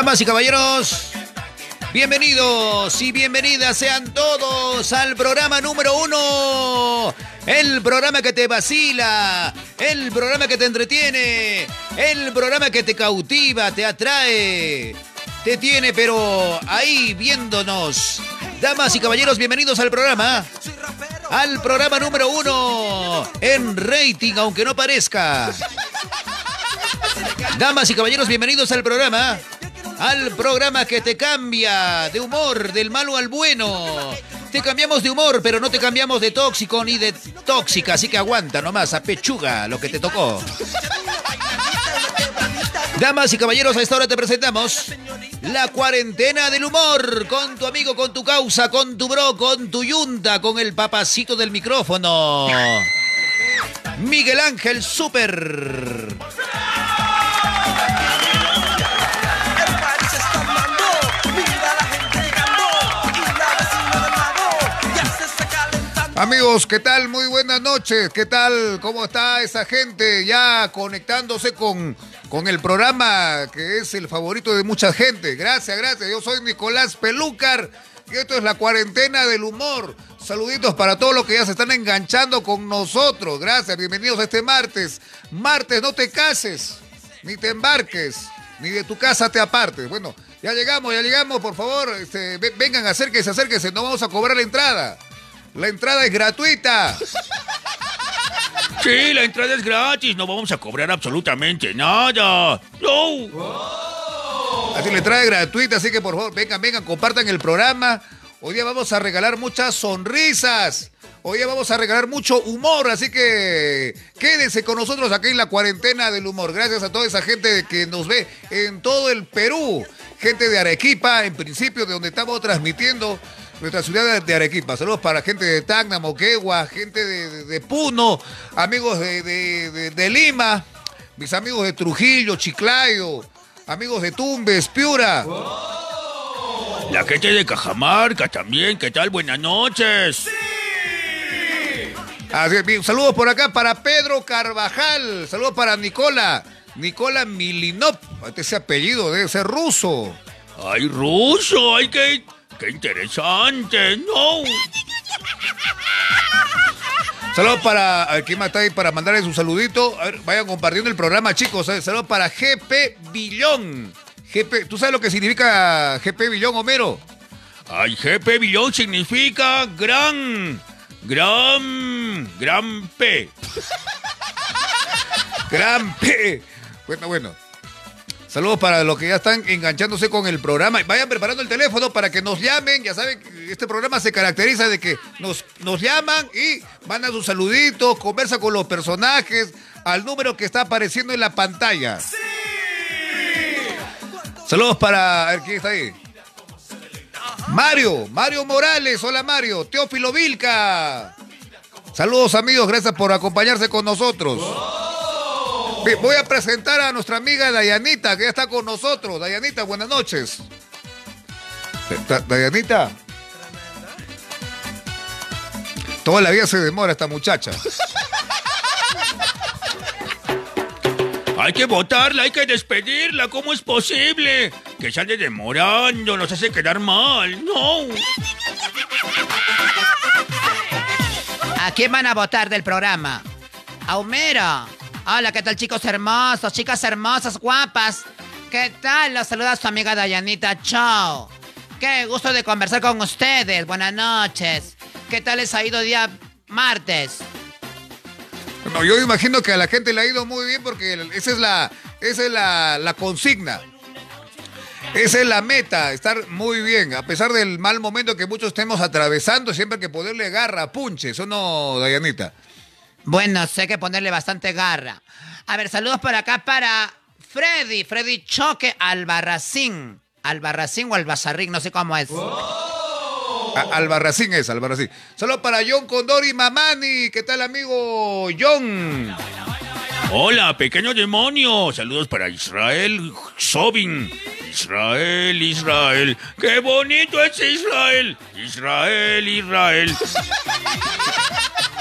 Damas y caballeros, bienvenidos y bienvenidas sean todos al programa número uno. El programa que te vacila, el programa que te entretiene, el programa que te cautiva, te atrae, te tiene pero ahí viéndonos. Damas y caballeros, bienvenidos al programa. Al programa número uno en rating, aunque no parezca. Damas y caballeros, bienvenidos al programa al programa que te cambia de humor, del malo al bueno. Te cambiamos de humor, pero no te cambiamos de tóxico ni de tóxica, así que aguanta nomás, a pechuga lo que te tocó. Damas y caballeros, a esta hora te presentamos la cuarentena del humor con tu amigo, con tu causa, con tu bro, con tu yunta, con el papacito del micrófono. Miguel Ángel Super. Amigos, ¿qué tal? Muy buenas noches. ¿Qué tal? ¿Cómo está esa gente ya conectándose con, con el programa que es el favorito de mucha gente? Gracias, gracias. Yo soy Nicolás Pelúcar y esto es la cuarentena del humor. Saluditos para todos los que ya se están enganchando con nosotros. Gracias, bienvenidos a este martes. Martes, no te cases, ni te embarques, ni de tu casa te apartes. Bueno, ya llegamos, ya llegamos, por favor. Este, vengan, acérquense, acérquense, no vamos a cobrar la entrada. La entrada es gratuita. Sí, la entrada es gratis. No vamos a cobrar absolutamente nada. No. Así la entrada es gratuita, así que por favor, vengan, vengan, compartan el programa. Hoy día vamos a regalar muchas sonrisas. Hoy día vamos a regalar mucho humor, así que quédense con nosotros aquí en la cuarentena del humor. Gracias a toda esa gente que nos ve en todo el Perú. Gente de Arequipa, en principio, de donde estamos transmitiendo nuestra ciudad de Arequipa. Saludos para gente de Tacna, Moquegua, gente de, Puno, amigos de, Lima, mis amigos de Trujillo, Chiclayo, amigos de Tumbes, Piura. La gente de Cajamarca también, ¿qué tal? Buenas noches. saludos por acá para Pedro Carvajal, saludos para Nicola, Nicola Milinov, ese apellido debe ser ruso. Ay, ruso, hay que ¡Qué interesante! ¡No! Saludos para. Aquí está ahí para mandarles un saludito. Vayan compartiendo el programa, chicos. Eh. Saludos para GP Billón. GP, ¿Tú sabes lo que significa GP Billón, Homero? Ay, GP Billón significa gran. Gran. Gran P. gran P. Bueno, bueno. Saludos para los que ya están enganchándose con el programa. Vayan preparando el teléfono para que nos llamen. Ya saben este programa se caracteriza de que nos, nos llaman y mandan sus saluditos, conversa con los personajes al número que está apareciendo en la pantalla. ¡Sí! Saludos para. A ¿quién está ahí? Mario, Mario Morales. Hola Mario. Teófilo Vilca. Saludos amigos, gracias por acompañarse con nosotros. Voy a presentar a nuestra amiga Dayanita, que ya está con nosotros. Dayanita, buenas noches. Dayanita. Toda la vida se demora esta muchacha. Hay que votarla, hay que despedirla. ¿Cómo es posible? Que sale demorando, nos hace quedar mal. No. ¿A quién van a votar del programa? A Homero. Hola, ¿qué tal chicos hermosos, chicas hermosas, guapas? ¿Qué tal? Los saluda su amiga Dayanita. Chao. Qué gusto de conversar con ustedes. Buenas noches. ¿Qué tal les ha ido día martes? No, yo imagino que a la gente le ha ido muy bien porque esa es la, esa es la, consigna. Esa es la meta, estar muy bien, a pesar del mal momento que muchos estemos atravesando, siempre hay que ponerle garra, punche, eso no, Dayanita. Bueno, sé que ponerle bastante garra. A ver, saludos por acá para Freddy, Freddy Choque Albarracín. Albarracín o Albazarrín, no sé cómo es. Albarracín es, Albarracín. Saludos para John Condori Mamani. ¿Qué tal, amigo John? Hola, pequeño demonio. Saludos para Israel Sobin. Israel, Israel. ¡Qué bonito es Israel! Israel, Israel.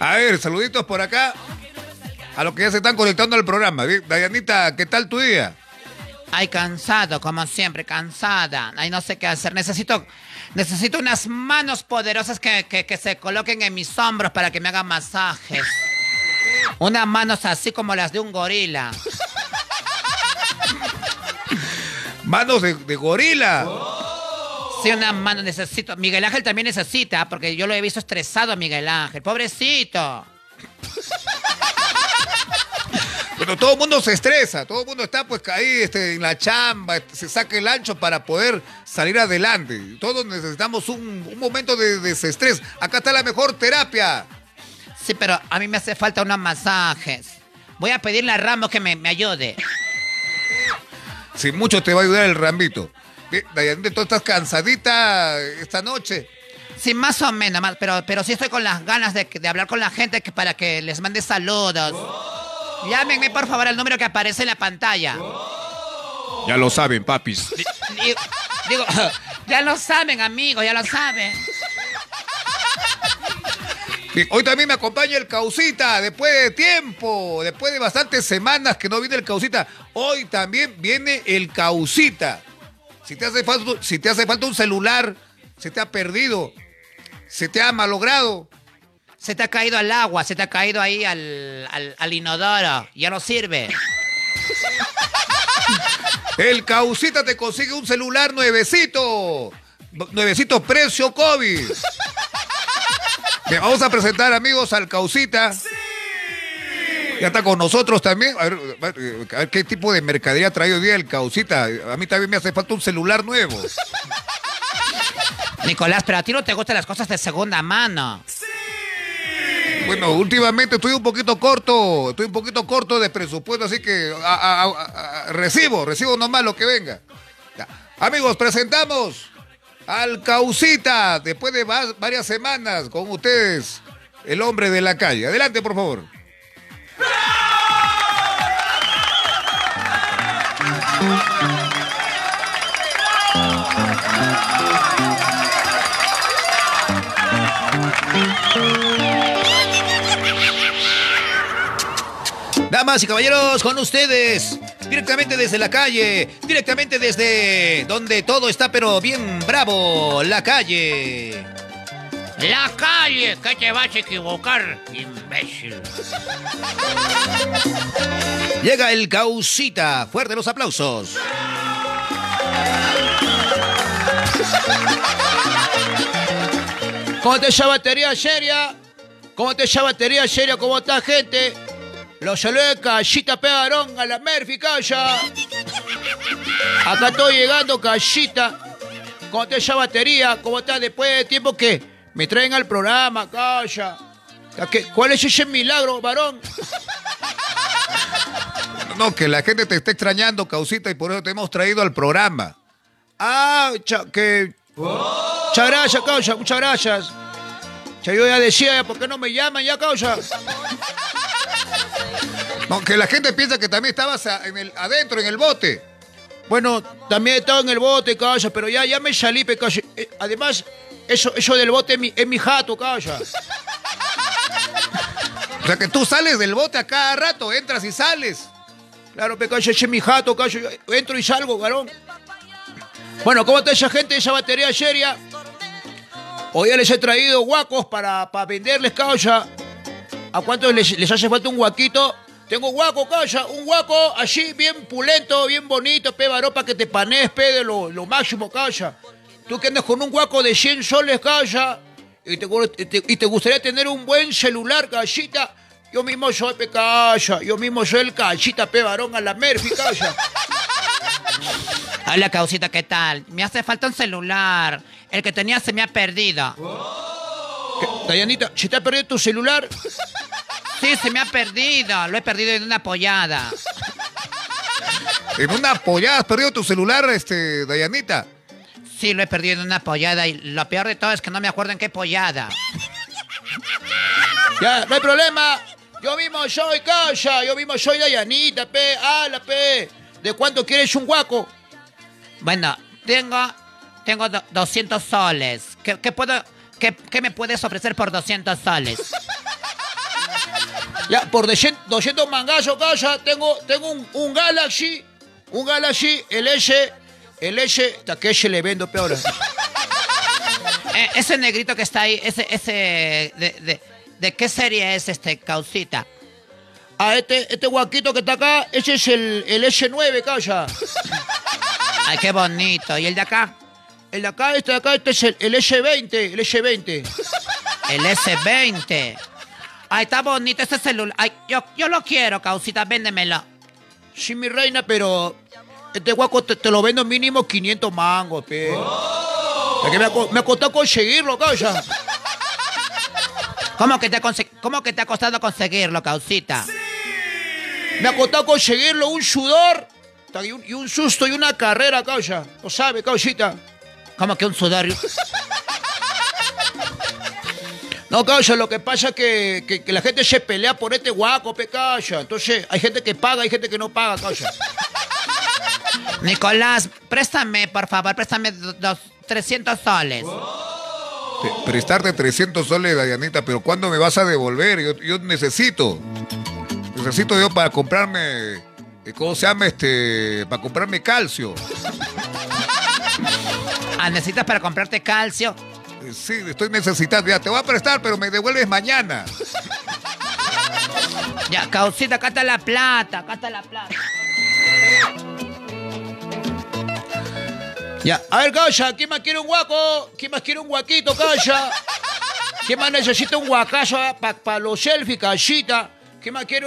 A ver, saluditos por acá a los que ya se están conectando al programa. Dayanita, ¿qué tal tu día? Ay, cansado, como siempre, cansada. Ay, no sé qué hacer. Necesito, necesito unas manos poderosas que, que se coloquen en mis hombros para que me hagan masajes. Unas manos así como las de un gorila. Manos de, gorila. Sí, una mano necesito. Miguel Ángel también necesita, porque yo lo he visto estresado a Miguel Ángel. Pobrecito. Bueno, todo el mundo se estresa, todo el mundo está pues ahí este, en la chamba, se saca el ancho para poder salir adelante. Todos necesitamos un, momento de desestrés. Acá está la mejor terapia. Sí, pero a mí me hace falta unos masajes. Voy a pedirle a Ramos que me, me ayude. Si mucho te va a ayudar el Rambito. Dayanita, ¿tú estás cansadita esta noche? Sí, más o menos, pero, pero sí estoy con las ganas de, hablar con la gente que, para que les mande saludos. Llámenme, por favor, al número que aparece en la pantalla. Ya lo saben, papis. Digo, ya lo saben, amigos, ya lo saben. Hoy también me acompaña el Causita, después de tiempo, después de bastantes semanas que no viene el Causita. Hoy también viene el Causita. Si te hace falta, si te hace falta un celular, se te ha perdido, se te ha malogrado. Se te ha caído al agua, se te ha caído ahí al, al, inodoro, ya no sirve. El Causita te consigue un celular nuevecito. Nuevecito precio COVID vamos a presentar, amigos, al Causita. Ya está con nosotros también. A ver, qué tipo de mercadería ha traído hoy día el Causita. A mí también me hace falta un celular nuevo. Nicolás, pero a ti no te gustan las cosas de segunda mano. Bueno, últimamente estoy un poquito corto, estoy un poquito corto de presupuesto, así que recibo, recibo nomás lo que venga. Amigos, presentamos al Causita, después de varias semanas con ustedes, el hombre de la calle. Adelante, por favor. Damas y caballeros, con ustedes, directamente desde la calle, directamente desde donde todo está pero bien bravo, la calle. La calle, que te vas a equivocar, imbécil. Llega el Causita, fuerte los aplausos. ¿Cómo te llama batería seria? ¿Cómo te llama batería seria? ¿Cómo está gente? Los saludos de Callita Pegarón a la Murphy, calla. Acá estoy llegando, Callita. ¿Cómo te esa batería? ¿Cómo estás después de tiempo que me traen al programa, calla? ¿Cuál es ese milagro, varón? No, que la gente te esté extrañando, Causita, y por eso te hemos traído al programa. Ah, que... Muchas gracias, causa, muchas gracias. Ya yo ya decía, ¿por qué no me llaman ya, causa? Aunque la gente piensa que también estabas adentro, en el bote. Bueno, también he estado en el bote, calla, pero ya, ya me salí, calla. Eh, además, eso, eso del bote es mi, es mi jato, calla. O sea que tú sales del bote a cada rato, entras y sales. Claro, ese es mi jato, calla. Entro y salgo, varón. Bueno, ¿cómo está esa gente, esa batería seria? Hoy ya les he traído guacos para, para venderles, calla. ¿A cuántos les, les hace falta un guaquito? Tengo guaco, calla, un guaco así, bien pulento, bien bonito, pe, varón, para que te panes, pe, de lo, máximo, calla. Tú que andas con un guaco de 100 soles, calla, y te, y te gustaría tener un buen celular, callita. Yo mismo soy, pe, calla, yo mismo soy el callita, pe, varón, a la Murphy, calla. Hola, causita, ¿qué tal? Me hace falta un celular. El que tenía se me ha perdido. Dayanita, ¿se te ha perdido tu celular? Sí, se me ha perdido. Lo he perdido en una apoyada. ¿En una apoyada has perdido tu celular, este, Dayanita? Sí, lo he perdido en una apoyada y lo peor de todo es que no me acuerdo en qué apoyada. Ya, no hay problema. Yo mismo soy Calla, yo mismo soy Dayanita, pe, ala, pe. ¿De cuánto quieres un guaco? Bueno, tengo, tengo 200 soles. ¿Qué, puedo, qué, qué me puedes ofrecer por 200 soles? Ya, por 200 mangazos, calla, tengo, tengo un, Galaxy Un Galaxy, el S, el S, Takeshi le vendo peor. Eh, ese negrito que está ahí, ese, ese, de, de, de qué serie es este, causita? Ah, este, este guaquito que está acá, ese es el, el S9, calla. Ay, qué bonito. ¿Y el de acá? El de acá, este de acá, este es el, el S20, el S20. El S20. Ay, está bonito ese celular. Ay, yo, yo lo quiero, causita, véndemelo. Sí, mi reina, pero este guaco te, te lo vendo mínimo 500 mangos, pe. Es que me, me costado conseguirlo, calla. ¿Cómo que te, ha conse- cómo que te ha costado conseguirlo, causita? Me ha costado conseguirlo un sudor y un, y un susto y una carrera, calla. Lo sabe, causita. ¿Cómo que un sudor? No, calla, lo que pasa es que, que- que la gente se pelea por este guaco, pe, calla. Entonces, hay gente que paga, hay gente que no paga, calla. Nicolás, préstame, por favor, préstame do- dos, 300 soles. Prestarte 300 soles, Dayanita, pero ¿cuándo me vas a devolver? Yo, yo necesito. Necesito yo para comprarme. eh, ¿Cómo se llama este? Para comprarme calcio. Ah, ¿necesitas para comprarte calcio? Eh, Sí, estoy necesitando. Ya te voy a prestar, pero me devuelves mañana. Ya, causita, acá está la plata, acá está la plata. Ya, a ver, calla, ¿quién más quiere un guaco? ¿Quién más quiere un guaquito, calla? ¿Quién más necesita un guacazo para los selfies, callita? ¿Quién más quiere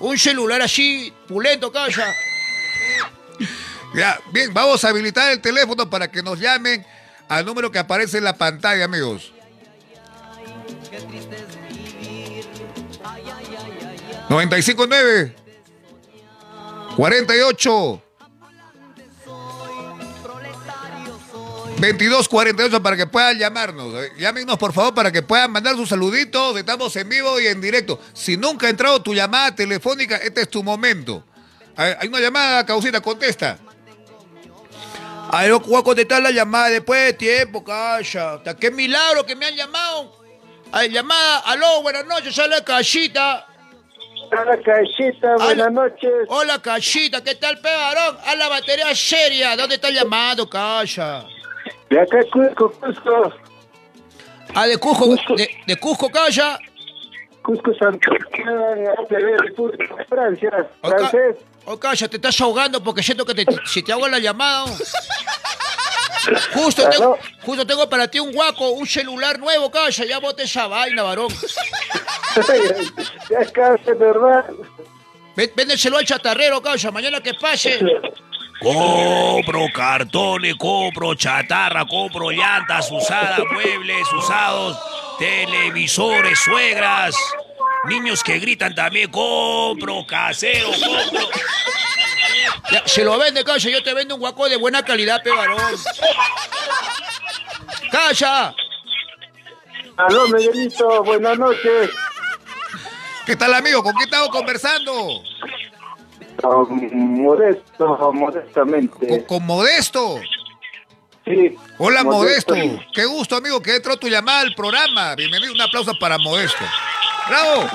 un celular así, pulento, calla? Ya, bien, vamos a habilitar el teléfono para que nos llamen al número que aparece en la pantalla, amigos. ¿959? 48 2248 para que puedan llamarnos. Eh, Llámenos por favor para que puedan mandar sus saluditos. Estamos en vivo y en directo. Si nunca ha entrado tu llamada telefónica, este es tu momento. A ver, hay una llamada, causita, contesta. Ay, no voy a contestar la llamada después de tiempo, calla. Hasta Qué milagro que me han llamado. Ay, llamada, aló, buenas noches, sale callita. Hola, Cachita, buenas noches. Hola, callita, ¿qué tal, pegarón? A la batería seria. ¿Dónde está llamado, calla? De acá, Cusco, Cusco. Ah, de Cusco, de, de Cusco, calla. Cusco, Santiago, República de Francia, francés. Oh, calla, te estás ahogando porque siento que te- si te hago la llamada. Justo tengo, justo tengo para ti un guaco, un celular nuevo, calla. Ya bote esa vaina, varón. ya casi, ¿verdad? Véndeselo al chatarrero, calla. Mañana que pase. Compro cartones, compro chatarra, compro llantas usadas, muebles usados, televisores, suegras, niños que gritan también, compro casero, compro. Ya, se lo vende, calla. Yo te vendo un guaco de buena calidad, pe, varón. ¡Calla! Aló, Miguelito, buenas noches. ¿Qué tal, amigo? ¿Con quién estamos conversando? Modesto, modestamente. Con, con Modesto. Sí. Hola, Modesto. Modesto. Qué gusto, amigo, que entró tu llamada al programa. Bienvenido. Un aplauso para Modesto. ¡Bravo!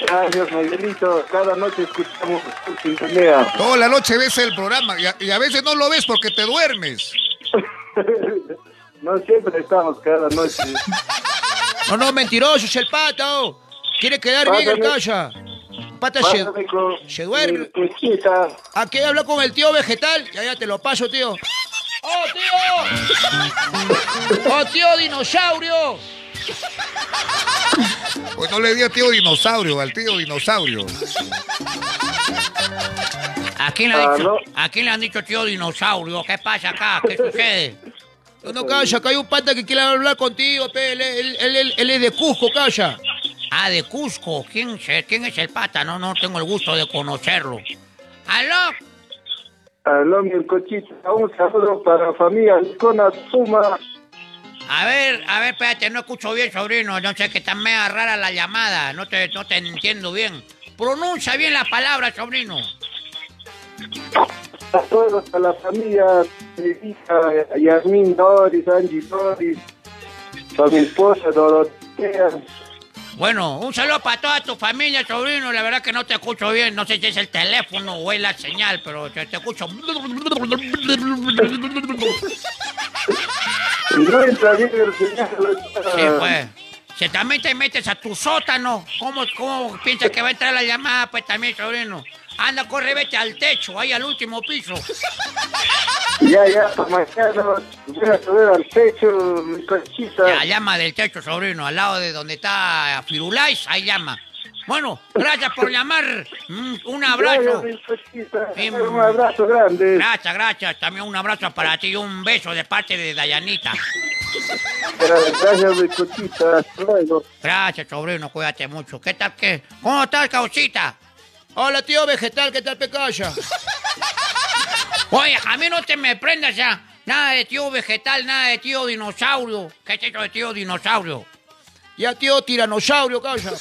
Gracias, Miguelito. Cada noche escuchamos tu sintonía. Toda la noche ves el programa y a, y a veces no lo ves porque te duermes. No siempre estamos cada noche. No, no, mentiroso, es el pato. Quiere quedar bien el Pásame. Pata se, se duerme. Aquí habla con el tío vegetal. Ya, ya te lo paso, tío. ¡Oh, tío! ¡Oh, tío dinosaurio! Pues no le dio tío dinosaurio, al tío dinosaurio. ¿A quién, le han dicho, Aló. ¿A quién le han dicho tío dinosaurio? ¿Qué pasa acá? ¿Qué sucede? No, no, calla, acá hay un pata que quiere hablar contigo, pe. Él, él- él- él- él es de Cusco, calla. Ah, de Cusco. ¿Quién, se- ¿Quién es el pata? No, no tengo el gusto de conocerlo. ¿Aló? Aló, mi cochita. Un saludo para familia Licona Suma. A ver, a ver, espérate, no escucho bien, sobrino. No sé que está media rara la llamada. No te, no te entiendo bien. Pronuncia bien la palabra, sobrino. A todos, a la familia mi hija Yasmin Doris, Angie Doris, a mi esposa Dorotea, Bueno, un saludo para toda tu familia, sobrino. La verdad que no te escucho bien. No sé si es el teléfono o es la señal, pero te, te escucho. No entra bien el señal. Sí, pues. Si también te metes a tu sótano, ¿cómo, cómo piensas que va a entrar la llamada? Pues también, sobrino. Anda, corre, vete al techo, ahí al último piso. Ya, ya, para mañana voy a subir al techo, mi conchita. Ya, llama del techo, sobrino, al lado de donde está Firulais, ahí llama. Bueno, gracias por llamar. Mm, un abrazo. Gracias, Un abrazo grande. Gracias, gracias. También un abrazo para ti y un beso de parte de Dayanita. Gracias, luego. Gracias, sobrino, cuídate mucho. ¿Qué tal qué? ¿Cómo estás, cauchita? Hola, tío vegetal, ¿qué tal, Pecaya? Oye, a mí no te me prendas ya. Nada de tío vegetal, nada de tío dinosaurio. ¿Qué es eso de tío dinosaurio? Ya, tío tiranosaurio, calla.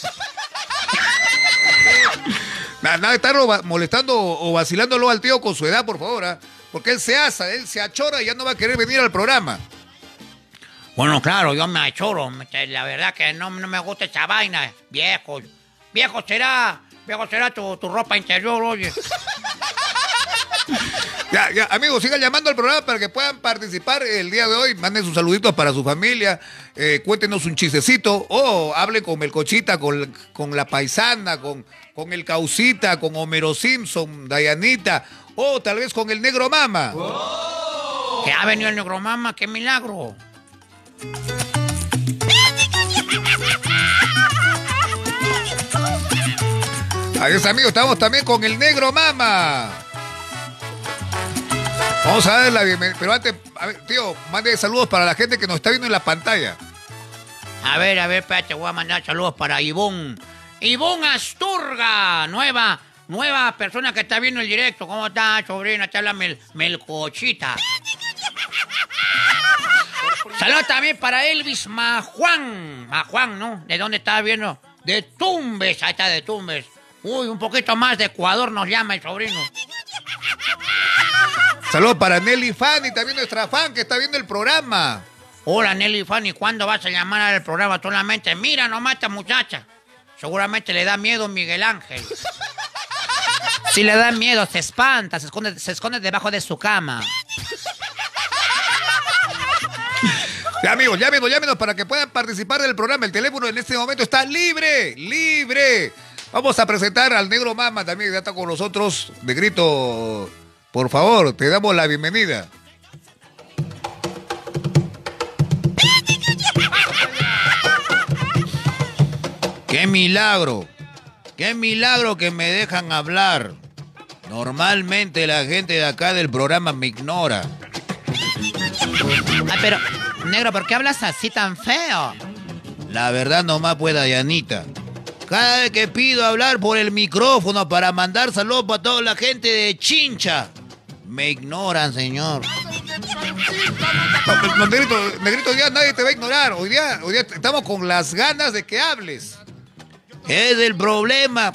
Nada, nada de estar ro- molestando o vacilándolo al tío con su edad, por favor, ¿ah? Porque él se asa, él se achora y ya no va a querer venir al programa. Bueno, claro, yo me achoro. La verdad que no, no me gusta esa vaina. Viejo. Viejo será. Viejo será tu, tu ropa interior, oye. Ya, ya, amigos, sigan llamando al programa para que puedan participar el día de hoy. Manden sus saluditos para su familia. eh, cuéntenos un chistecito. O hablen con Melcochita, con, con la paisana, con, con el Causita, con Homero Simpson, Dayanita. O tal vez con el Negro Mama. Que ha venido el negro mama, qué milagro. Adiós, amigos. Estamos también con el Negro Mama. Vamos a darle la. Pero antes, a ver, tío, mande saludos para la gente que nos está viendo en la pantalla. A ver, a ver, espérate, voy a mandar saludos para Ivonne. Ivonne Asturga, nueva, nueva persona que está viendo el directo. ¿Cómo está, sobrina? Te habla Mel, Melcochita. Saludos también para Elvis Majuan. Majuan, ¿no? ¿De dónde está viendo? De Tumbes, ahí está de Tumbes. Uy, un poquito más de Ecuador nos llama el sobrino. Saludos para Nelly Fanny, también nuestra fan que está viendo el programa. Hola Nelly Fanny, ¿cuándo vas a llamar al programa solamente? Mira nomás esta muchacha. Seguramente le da miedo Miguel Ángel. Si le da miedo, se espanta, se esconde, se esconde debajo de su cama. Ya, amigos, llámenos, llámenos para que puedan participar del programa. El teléfono en este momento está libre, libre. Vamos a presentar al Negro Mama también, ya está con nosotros. Negrito, por favor, te damos la bienvenida. ¡Qué milagro! ¡Qué milagro que me dejan hablar! Normalmente la gente de acá del programa me ignora. Ay, pero, negro, ¿por qué hablas así tan feo? La verdad nomás pueda, Yanita. Cada vez que pido hablar por el micrófono para mandar saludos para toda la gente de Chincha, me ignoran, señor. No, no, negrito, negrito, hoy día nadie te va a ignorar. Hoy día, hoy día estamos con las ganas de que hables. Es el problema.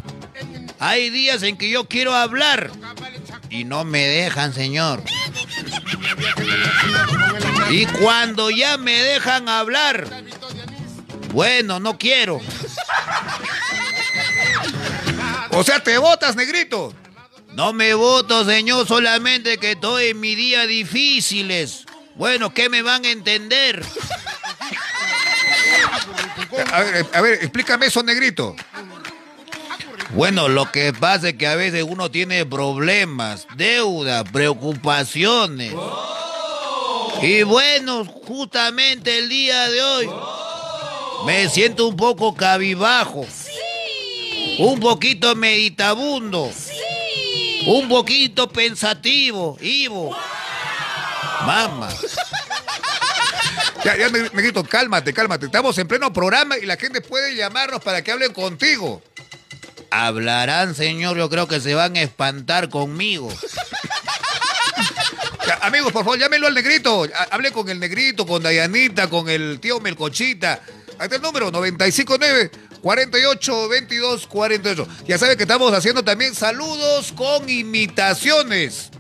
Hay días en que yo quiero hablar y no me dejan, señor. Y cuando ya me dejan hablar, bueno, no quiero. O sea, te votas, negrito. No me voto, señor, solamente que estoy en mis días difíciles. Bueno, ¿qué me van a entender? A ver, a ver, explícame eso, negrito. Bueno, lo que pasa es que a veces uno tiene problemas, deudas, preocupaciones. Y bueno, justamente el día de hoy me siento un poco cabibajo. Un poquito meditabundo. Un poquito pensativo, Ivo. Mamá. Ya, ya, neg- negrito, cálmate, cálmate. Estamos en pleno programa y la gente puede llamarnos para que hablen contigo. Hablarán, señor, yo creo que se van a espantar conmigo. Ya, amigos, por favor, llámenlo al negrito. Ha- Hable con el negrito, con Dayanita, con el tío Melcochita. Ahí está el número, 959 48 22 48. Ya sabe que estamos haciendo también saludos con imitaciones.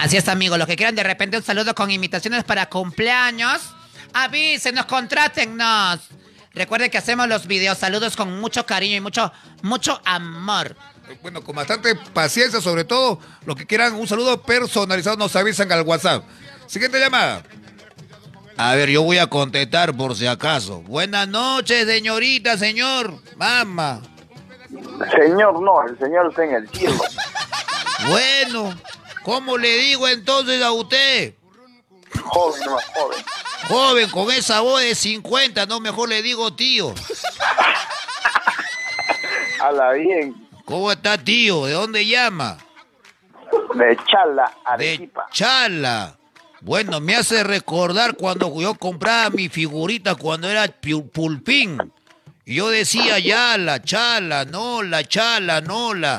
Así es, amigos. Los que quieran de repente un saludo con invitaciones para cumpleaños, avísenos, contrátennos. Recuerde que hacemos los videos saludos con mucho cariño y mucho, mucho amor. Bueno, con bastante paciencia, sobre todo los que quieran un saludo personalizado nos avisan al WhatsApp. Siguiente llamada. A ver, yo voy a contestar por si acaso. Buenas noches, señorita, señor. Mamá. Señor, no, el señor está en el cielo. Bueno, ¿cómo le digo entonces a usted? Joven, no, joven. Joven, con esa voz de 50, no mejor le digo tío. Habla bien. ¿Cómo está tío? ¿De dónde llama? De Chala, De Arequipa. Chala. Bueno, me hace recordar cuando yo compraba mi figurita cuando era pu- pulpín. Y yo decía ya, la chala, no, la chala, no, la.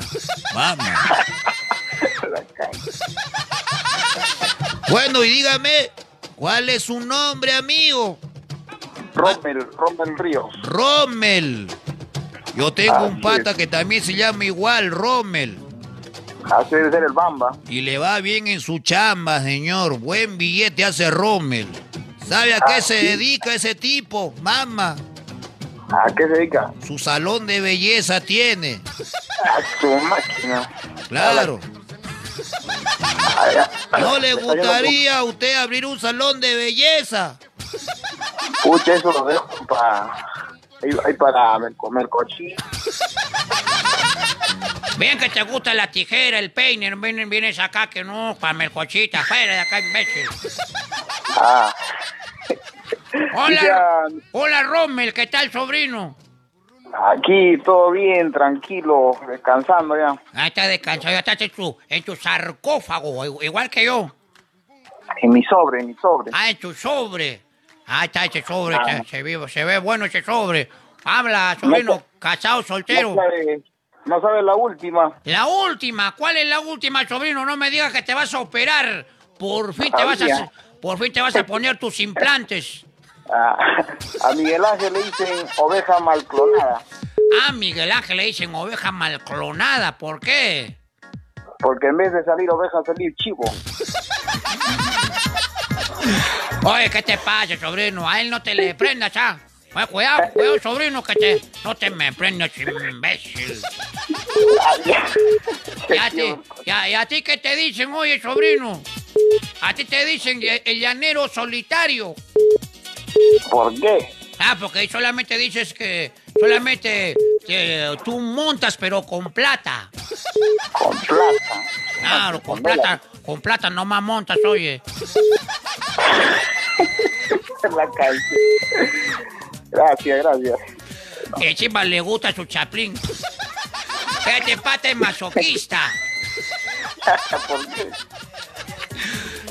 Vamos. Bueno, y dígame, ¿cuál es su nombre, amigo? Rommel, Rommel Ríos. Rommel. Yo tengo un pata es. que también se llama igual, Rommel. Así debe ser el Bamba. Y le va bien en su chamba, señor. Buen billete hace Rommel. ¿Sabe a qué Ah, se sí. dedica ese tipo? Mamá, ¿A qué se dedica? su salón de belleza tiene. A su máquina. Claro. Ah. ¿No le gustaría a usted abrir un salón de belleza? Pucha, eso lo dejo para... Ahí, para comer cochino. Bien que te gusta la tijera, el peine, vienes, vienes acá que no, para melcochita, fuera de acá, imbécil. Ah. Hola, Ya, hola Rommel, ¿qué tal, sobrino? aquí todo bien, tranquilo, descansando ya. Ahí está descansado, ya estás en tu, en tu sarcófago, igual que yo. En mi sobre, en mi sobre. Ah, en tu sobre. Ahí está ese sobre, Ah. se, se ve, se ve bueno ese sobre. Habla, sobrino, No, casado, soltero. No no sabe la última. La última, ¿cuál es la última, sobrino? No me digas que te vas a operar. Por fin te vas a, por fin te vas a poner tus implantes. Ah, a Miguel Ángel le dicen oveja mal clonada, Ah, Miguel Ángel le dicen oveja mal clonada, ¿por qué? porque en vez de salir oveja, salir chivo. Oye, ¿qué te pasa, sobrino? A él no te le prendas, ¿ah? Oye, cuidado, cuidado, sobrino, que te, no te me prendas, imbécil. Ah, ya. ¿Y a, ti, y a- y a ti qué te dicen, oye, sobrino? A ti te dicen el el llanero solitario. ¿Por qué? Ah, porque solamente dices que solamente que tú montas, pero con plata. Con plata. Claro, con Con plata, con plata nomás montas, oye. La calle. Gracias, gracias. Que encima le gusta su chaplín. Este pata es masoquista. ¿Por qué?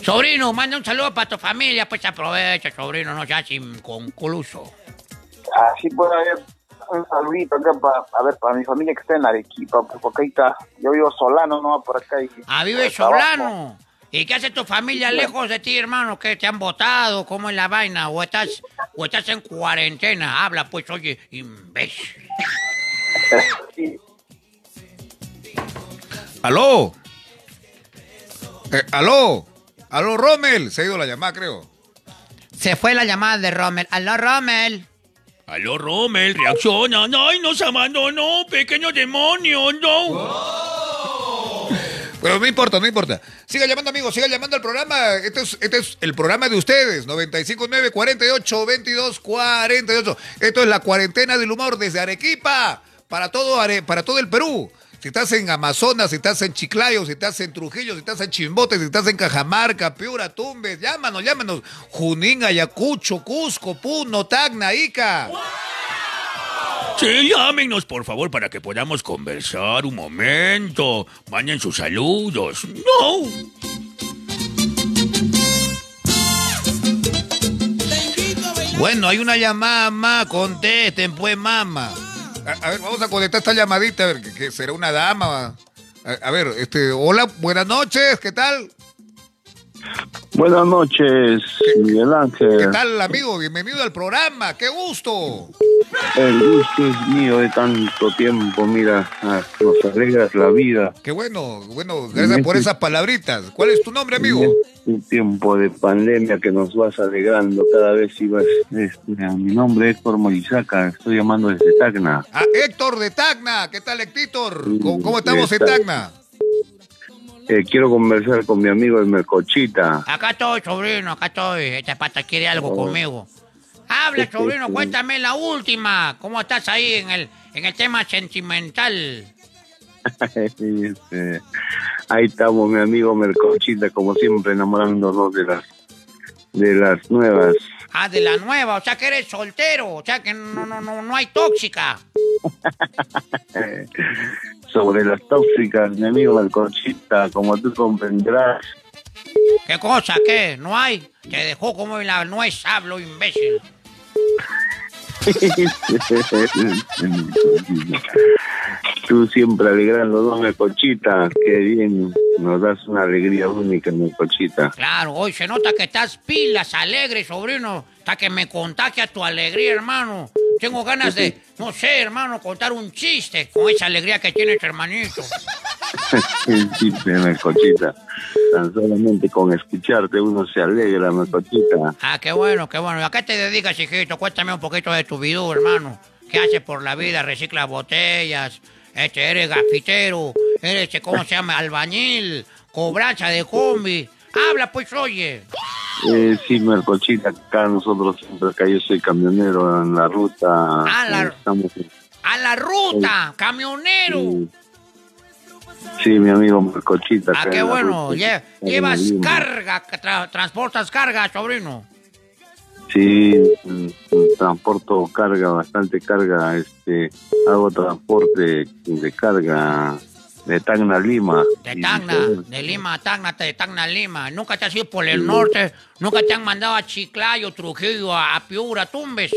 Sobrino, manda un saludo para tu familia, pues aprovecha, sobrino, no seas inconcluso. Así puede haber un saludito acá para, a ver, para mi familia que está en Arequipa, pues, porque ahí está. Yo vivo solano, no por acá. Y, Ah, vive abajo. ¿Y qué hace tu familia lejos de ti, hermano? ¿Qué te han votado? ¿Cómo es la vaina? ¿O estás, o estás en cuarentena? Habla, pues, oye, imbécil. ¿Aló? Eh, ¿Aló? ¿Aló, Rommel? Se ha ido la llamada, creo. Se fue la llamada de Rommel. ¡Aló, Rommel! Aló, Rommel, reacciona. ¡Ay, nos abandonó, pequeño demonio! ¡No! Pero no importa, no importa. Siga llamando, amigos, siga llamando al programa. Este es, este es el programa de ustedes. 959 48 22 48 Esto es la cuarentena del humor desde Arequipa para todo, Are- para todo el Perú. Si estás en Amazonas, si estás en Chiclayo, si estás en Trujillo, si estás en Chimbote, si estás en Cajamarca, Piura, Tumbes, llámanos, llámanos. Junín, Ayacucho, Cusco, Puno, Tacna, Ica. Sí, llámenos, por favor, para que podamos conversar un momento. Manden sus saludos. ¡No! Bueno, hay una llamada más, contesten, pues, mamá. A, a ver, vamos a conectar esta llamadita, a ver, que, que será una dama. A, a ver, este, hola, buenas noches, ¿qué tal? Buenas noches, Miguel Ángel. ¿Qué tal, amigo? Bienvenido al programa. ¡Qué gusto! El gusto es mío de tanto tiempo, mira, nos alegras la vida. Qué bueno, bueno, gracias por esas palabritas. ¿Cuál es tu nombre, amigo? Un tiempo de pandemia que nos vas alegrando cada vez ibas. Este, mi nombre es Héctor Moisaca, estoy llamando desde Tacna. Ah, Héctor de Tacna. ¿Qué tal, Héctor? ¿Cómo, cómo estamos en Tacna? Eh, quiero conversar con mi amigo el Mercochita. Acá estoy, sobrino, acá estoy. Este pata quiere algo conmigo. Habla, sobrino, cuéntame la última. ¿Cómo estás ahí en el, en el tema sentimental? Este, ahí estamos, mi amigo Mercochita, como siempre, enamorándonos de las, de las nuevas. Ah, de la nueva, o sea que eres soltero, o sea que no, no, no, no hay tóxica. Sobre las tóxicas, mi amigo Mercochita, como tú comprenderás. ¿Qué cosa? ¿Qué? ¿No hay? Te dejó como la nuez, hablo, imbécil. Tú siempre alegrando dos Mercochita, qué bien, nos das una alegría única, Mercochita. Claro, hoy se nota que estás pilas, alegre, sobrino. Hasta que me contagia tu alegría, hermano. Tengo ganas de, no sé, hermano, contar un chiste con esa alegría que tiene tu hermanito. Sí, Mercochita. Tan solamente con escucharte uno se alegra, Mercochita. Ah, qué bueno, qué bueno. ¿A qué te dedicas, hijito? Cuéntame un poquito de tu vida, hermano. ¿Qué haces por la vida? ¿Reciclas botellas? Este, ¿Eres gafitero? ¿Eres, este, cómo se llama, albañil? ¿Cobranza de combi? Habla, pues, oye. Eh, sí, Mercochita, acá nosotros siempre, acá yo soy camionero en la ruta. Ah, la- Estamos- ¡A la ruta! ¡Camionero! sí. Sí, mi amigo Mercochita. Ah, qué bueno. lle- llevas carga, tra- transportas carga, sobrino. Sí, mm, transporto carga, bastante carga, este, hago transporte de carga de Tacna a Lima. De Tacna, de Lima a Tacna, de Tacna a Lima. Nunca te has ido por el norte, nunca te han mandado a Chiclayo, Trujillo, a, Piura, Tumbes.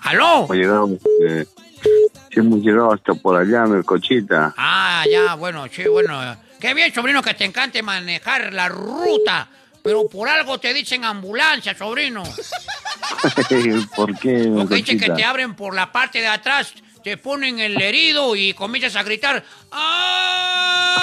¿Aló? Llegado, eh, sí hemos llegado hasta por allá, Mercochita. Ah, ya, bueno, sí, bueno. Qué bien, sobrino, que te encante manejar la ruta. Pero por algo te dicen ambulancia, sobrino. ¿Por qué, Porque dicen que te abren por la parte de atrás, te ponen el herido y comienzas a gritar. ¡Ah!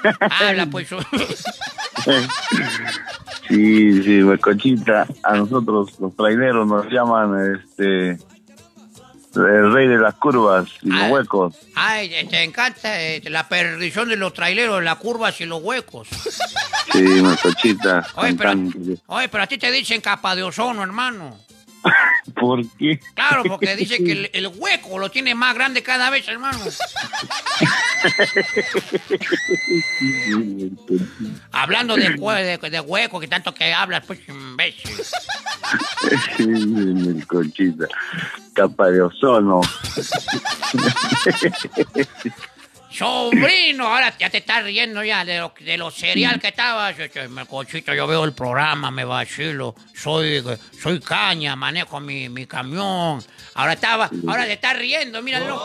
Habla, pues. Sí, sí, Mercochita. A nosotros los traineros nos llaman este el rey de las curvas y Ah. los huecos. Ay, te encanta eh, la perdición de los traileros, las curvas y los huecos. Sí, Mercochita. Oye, pero, oye, pero a ti te dicen capa de ozono, hermano. ¿Por qué? Claro, porque dicen que el, el hueco lo tiene más grande cada vez, hermano. Hablando de, hue- de, de hueco, que tanto que hablas, pues, imbécil. Sí, Mercochita. Capa de ozono. Sobrino, ahora ya te estás riendo ya de lo, de lo serial que estabas. Este, Me cochito, yo veo el programa, me vacilo. Soy, soy caña, manejo mi, mi camión. Ahora estaba, ahora te estás riendo, míralo.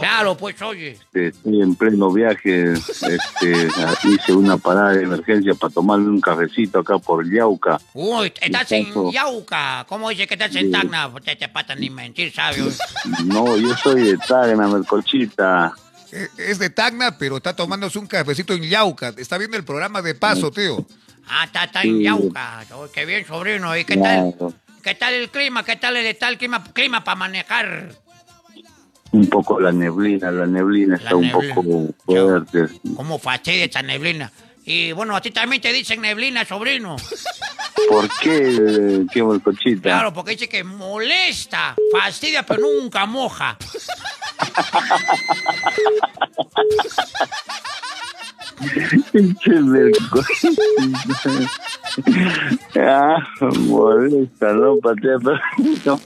Claro, pues oye. Estoy en pleno viaje. Este, hice una parada de emergencia para tomarme un cafecito acá por Yauca. Uy, estás en. Yauca. ¿Cómo dice que estás en Sí. Tacna? Te, te patan ni mentir, ¿sabes? No, yo soy de Tacna, Mercochita. Eh, Es de Tacna, pero está tomándose un cafecito en Yauca. Está viendo el programa de paso, tío. Ah, está, está en. Yauca. Oh, qué bien, sobrino. ¿Y qué tal? ¿Qué tal el clima? ¿Qué tal el tal clima, clima para manejar? Un poco la neblina, la neblina está un poco fuerte. ¿Cómo fastidia esta neblina? Y bueno, a ti también te dicen neblina, sobrino. ¿Por qué, qué Mercochita? Claro, porque dice que molesta, fastidia, pero nunca moja. Ah, molesta, ¿no? Patea, pero.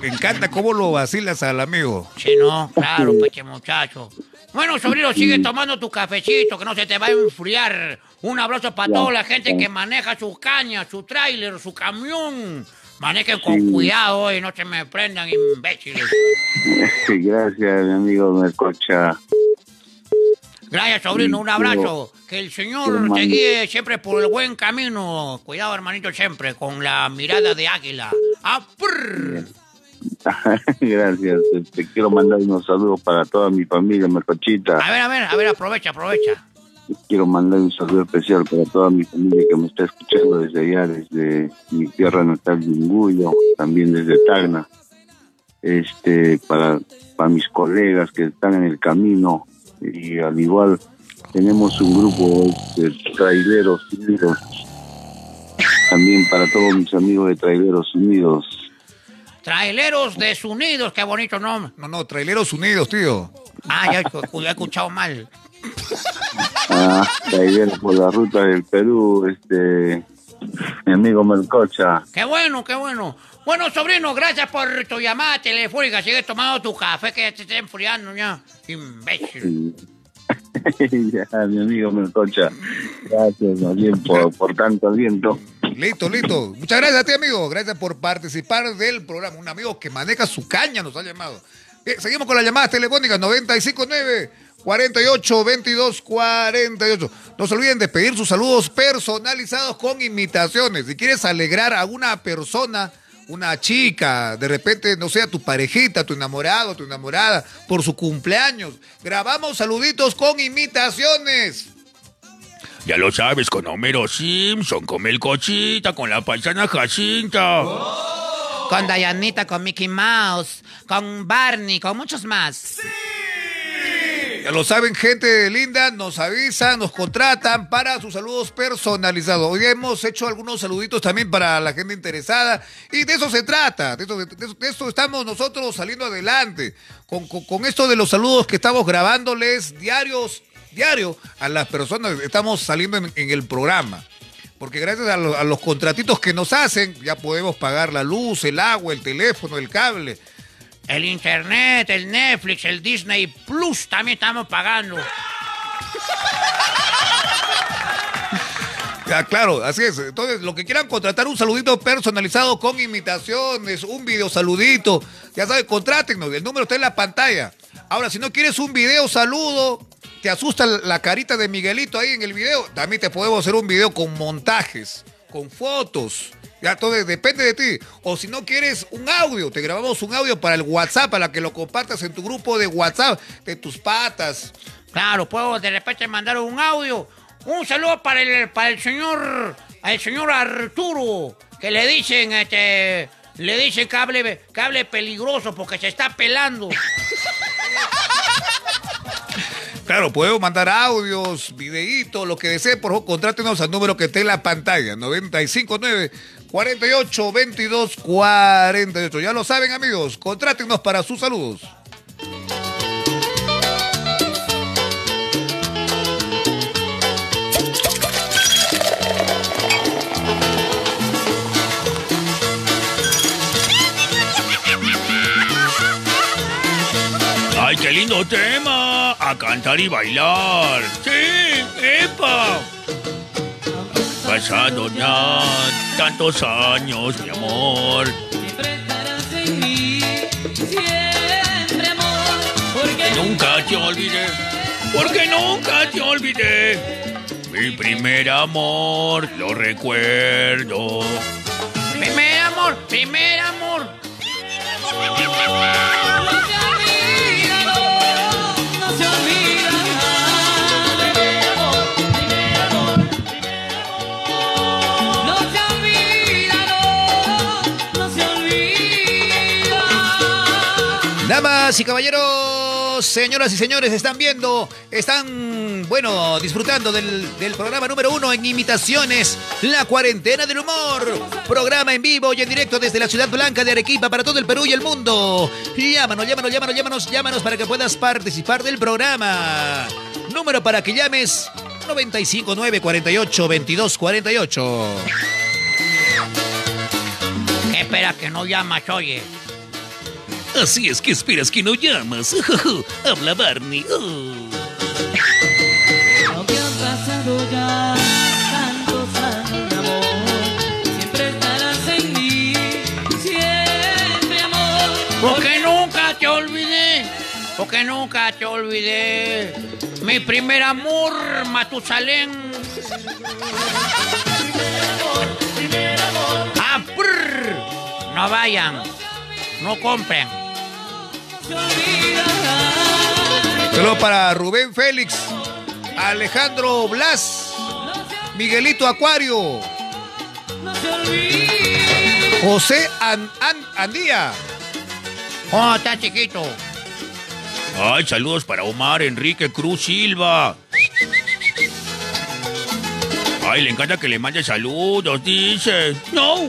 Me encanta cómo lo vacilas al amigo. Sí, no, claro, peche muchacho. Bueno, sobrino, sigue tomando tu cafecito, que no se te va a enfriar. Un abrazo para toda la gente que maneja su caña, su tráiler, su camión. Manejen con cuidado y no se me prendan imbéciles. Gracias, mi amigo Mercocha. Gracias, sobrino. Un abrazo. Que el Señor te guíe siempre por el buen camino. Cuidado, hermanito, siempre, con la mirada de águila. ¡Ah, Gracias. Te este, quiero mandar unos saludos para toda mi familia, Mercochita. A ver, a ver, a ver, aprovecha, aprovecha. Quiero mandar un saludo especial para toda mi familia que me está escuchando desde allá, desde mi tierra natal, Yunguyo, también desde Tacna. Este, para, para mis colegas que están en el camino y al igual tenemos un grupo de traileros unidos. También para todos mis amigos de Traileros Unidos. Traileros desunidos, qué bonito nombre. No, no, Traileros Unidos, tío. Ah, ya he escuchado mal. Ah, traileros por la ruta del Perú, este, mi amigo Melcocha. Qué bueno, qué bueno. Bueno, sobrino, gracias por tu llamada telefónica. Sigue tomando tu café que ya te está enfriando ya. Imbécil. ya, mi amigo Melcocha. Gracias, bien por, tanto aliento. Listo, listo. Muchas gracias a ti, amigo. Gracias por participar del programa. Un amigo que maneja su caña nos ha llamado. Seguimos con las llamadas telefónicas 959 48 22 48. No se olviden de pedir sus saludos personalizados con imitaciones. Si quieres alegrar a una persona, una chica, de repente, no sea tu parejita, tu enamorado, tu enamorada, por su cumpleaños, grabamos saluditos con imitaciones. Ya lo sabes, con Homero Simpson, con Melcochita, con la paisana Jacinta. Con Dayanita, con Mickey Mouse, con Barney, con muchos más. Ya lo saben, gente linda, nos avisan, nos contratan para sus saludos personalizados. Hoy hemos hecho algunos saluditos también para la gente interesada y de eso se trata, de eso, estamos nosotros saliendo adelante, con, esto de los saludos que estamos grabándoles diarios, diario a las personas que estamos saliendo en, el programa. Porque gracias a los contratitos que nos hacen, ya podemos pagar la luz, el agua, el teléfono, el cable el internet, el Netflix, el Disney Plus también estamos pagando. Ya, claro, así es. Entonces, lo que quieran contratar un saludito personalizado con imitaciones, un video saludito, ya sabes, contrátenos. El número está en la pantalla. Ahora, si no quieres un video saludo, te asusta la carita de Miguelito ahí en el video, también te podemos hacer un video con montajes, con fotos ya todo depende de ti. O si no quieres un audio, te grabamos un audio para el WhatsApp, para que lo compartas en tu grupo de WhatsApp de tus patas. Claro, puedo de repente mandar un audio. Un saludo para el, para el señor, el señor Arturo, que le dicen, este, le dicen cable, cable peligroso porque se está pelando. Claro, puedo mandar audios, videitos, lo que desee, por favor, contrátenos al número que esté en la pantalla, 959 48 22 48. Ya lo saben, amigos, contrátenos para sus saludos. ¡Ay, qué lindo tema! A cantar y bailar. ¡Sí! ¡Epa! Pasado ya tantos años, mi amor. en mí, siempre amor. Porque nunca te olvidé, porque nunca te olvidé. Mi primer amor, lo recuerdo. Primer amor, primer amor. Damas y caballeros, señoras y señores, están viendo, están, bueno, disfrutando del, programa número uno en imitaciones, La Cuarentena del Humor. Programa en vivo y en directo desde la Ciudad Blanca de Arequipa para todo el Perú y el mundo. Llámanos, llámanos, llámanos, llámanos, llámanos para que puedas participar del programa. Número para que llames 959 48 22 48. Espera que no llamas, oye. Así es que esperas que no llamas. Habla Barney. Oh. Aunque pasado ya tantos amor, siempre estarás en mí, siempre amor. Porque nunca te olvidé, porque nunca te olvidé. Mi primer amor, Matusalén. primer amor, primer amor. Ah, no vayan. No compren. Saludos para Rubén Félix, Alejandro Blas, Miguelito Acuario, José An- An- Andía. Oh, está chiquito. Ay, saludos para Omar Enrique Cruz Silva. Ay, le encanta que le mande saludos, dice. No.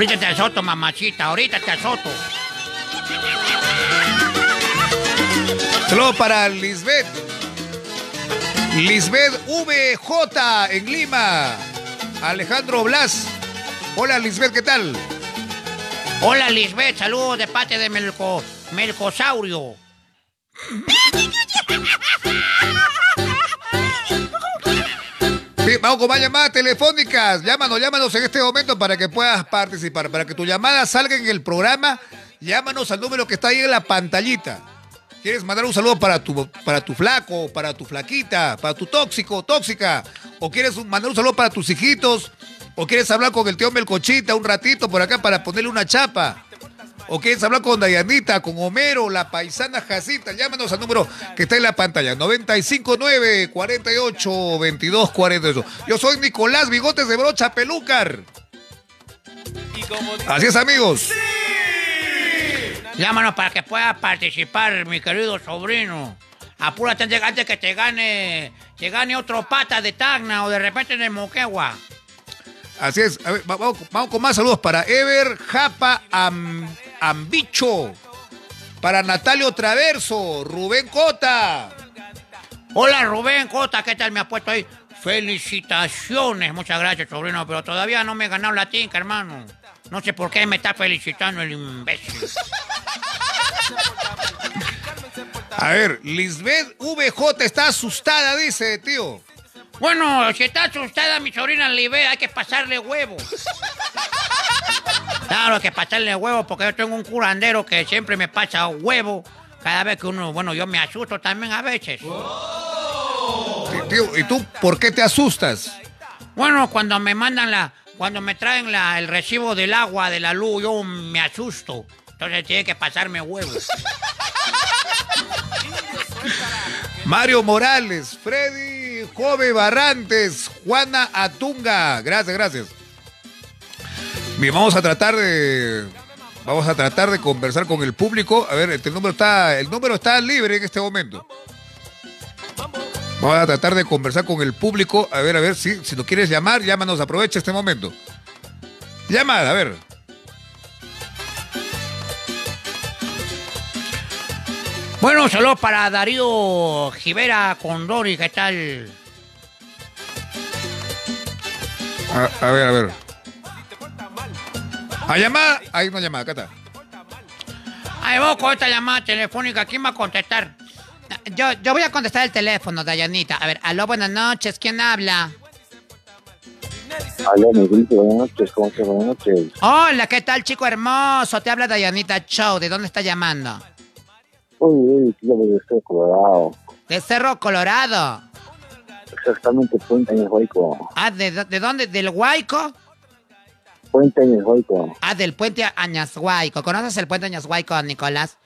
Ahorita te azoto, mamachita. Ahorita te azoto. Saludos para Lisbeth. Lisbeth VJ en Lima. Alejandro Blas. Hola Lisbeth, ¿qué tal? Hola, Lisbeth. Saludos de parte de Melco, Melcosaurio. Vamos con más llamadas telefónicas. Llámanos, llámanos en este momento para que puedas participar. Para que tu llamada salga en el programa, llámanos al número que está ahí en la pantallita. ¿Quieres mandar un saludo para tu, para tu flaco, para tu flaquita, para tu tóxico, tóxica? ¿O quieres mandar un saludo para tus hijitos? ¿O quieres hablar con el tío Melcochita un ratito por acá para ponerle una chapa? ¿O quieres hablar con Dayanita, con Homero, la paisana Jacita? Llámanos al número que está en la pantalla, 959 48 22 48. Yo soy Nicolás Bigotes de Brocha Pelúcar. Así es, amigos. Llámanos para que puedas participar, mi querido sobrino. Apúrate antes antes que te gane, te gane otro pata de Tacna o de repente de Moquegua. Así es. A ver, va- vamos, vamos con más saludos para Ever Japa Am- Ambicho. Para Natalio Traverso, Rubén Cota. Hola Rubén Cota, ¿qué tal me ha puesto ahí? Felicitaciones, muchas gracias sobrino, pero todavía no me he ganado la tinca, hermano. No sé por qué me está felicitando el imbécil. A ver, Lisbeth VJ está asustada, dice, tío. Bueno, si está asustada mi sobrina Libe, hay que pasarle huevo. Claro, hay que pasarle huevo porque yo tengo un curandero que siempre me pasa huevo cada vez que uno, bueno, yo me asusto también a veces. Tío, ¿y tú por qué te asustas? Bueno, cuando me mandan la, cuando me traen la, el recibo del agua, de la luz, yo me asusto. Entonces tiene que pasarme huevos. Mario Morales, Freddy Jove Barrantes, Juana Atunga. Gracias, gracias. Bien, vamos a tratar de. Vamos a tratar de conversar con el público. A ver, el número está, el número está libre en este momento. Vamos a tratar de conversar con el público. A ver, a ver, si, si nos quieres llamar, llámanos, aprovecha este momento. Llamada, a ver. Bueno, saludos para Darío Jivera Condori, ¿qué tal? A, a ver, a ver. A llamada. Hay una llamada, acá está. Ahí vamos con esta llamada telefónica. ¿Quién va a contestar? Yo, yo voy a contestar el teléfono, Dayanita. A ver, aló, buenas noches. ¿Quién habla? Aló, Negrito, buenas noches, ¿cómo estás? Buenas noches. Hola, ¿qué tal, chico hermoso? Te habla Dayanita Show. ¿De dónde está llamando? Uy, uy, tío, de estoy colorado. De Cerro Colorado. Exactamente, Puente Añashuayco. Ah, ¿de, de dónde? ¿Del Huayco? Puente Añashuayco. Ah, del puente Añashuayco. ¿Conoces el puente Añashuayco, Nicolás?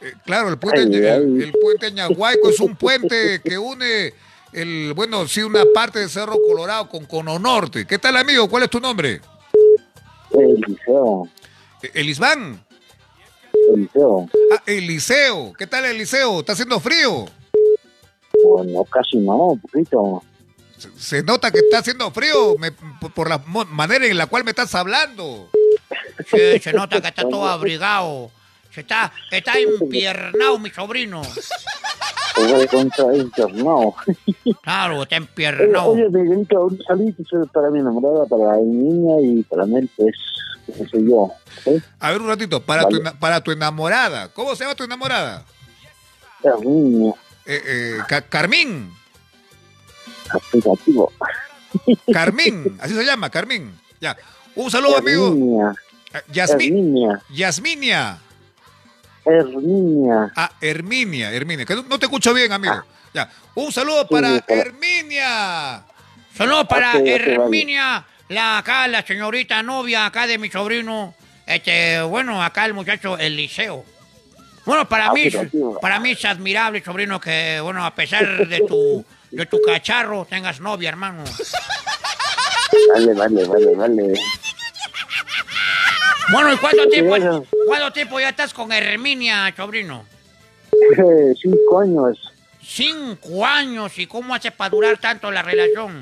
Eh, claro, el puente, Ay, el, ay. el puente Añahuayco es un puente que une el, bueno, sí, una parte de Cerro Colorado con Cono Norte. ¿Qué tal, amigo? ¿Cuál es tu nombre? El liceo. Elisbán. El liceo. Ah, Eliseo. ¿Qué tal, Eliseo? ¿Está haciendo frío? Bueno, casi no, un poquito. Se, se nota que está haciendo frío me- por- por la mo- manera en la cual me estás hablando. Sí, se nota que está todo abrigado. Se está, está empiernado, mi sobrino. Claro, está Oye, empiernado. oye, Negrito, un saludito para mi enamorada, para mi niña y para Mel, pues, soy yo. ¿sí? A ver un ratito, para, tu, Vale. para tu enamorada. ¿Cómo se llama tu enamorada? Herminia, Eh, eh, Ca- Carmín. aplicativo. Carmín, así se llama, Carmín. Ya. Un saludo, amigo. Herminia, Eh, Yasmi- Herminia, Yasminia. Herminia. Ah, Herminia, Herminia. Que no, te escucho bien, amigo. Ah. Ya. Un saludo para para- Herminia. Saludos para Ok, ok, vale. La acá, la señorita novia acá de mi sobrino. Este, bueno, acá el muchacho Eliseo. Bueno, para Ah, mí, para mí es admirable, sobrino, que, bueno, a pesar de tu, de tu cacharro, tengas novia, hermano. Vale, vale, vale, vale. Bueno, ¿y cuánto tiempo, bueno. cuánto tiempo ya estás con Herminia, sobrino? Eh, Cinco años. Cinco años, ¿y cómo haces para durar tanto la relación?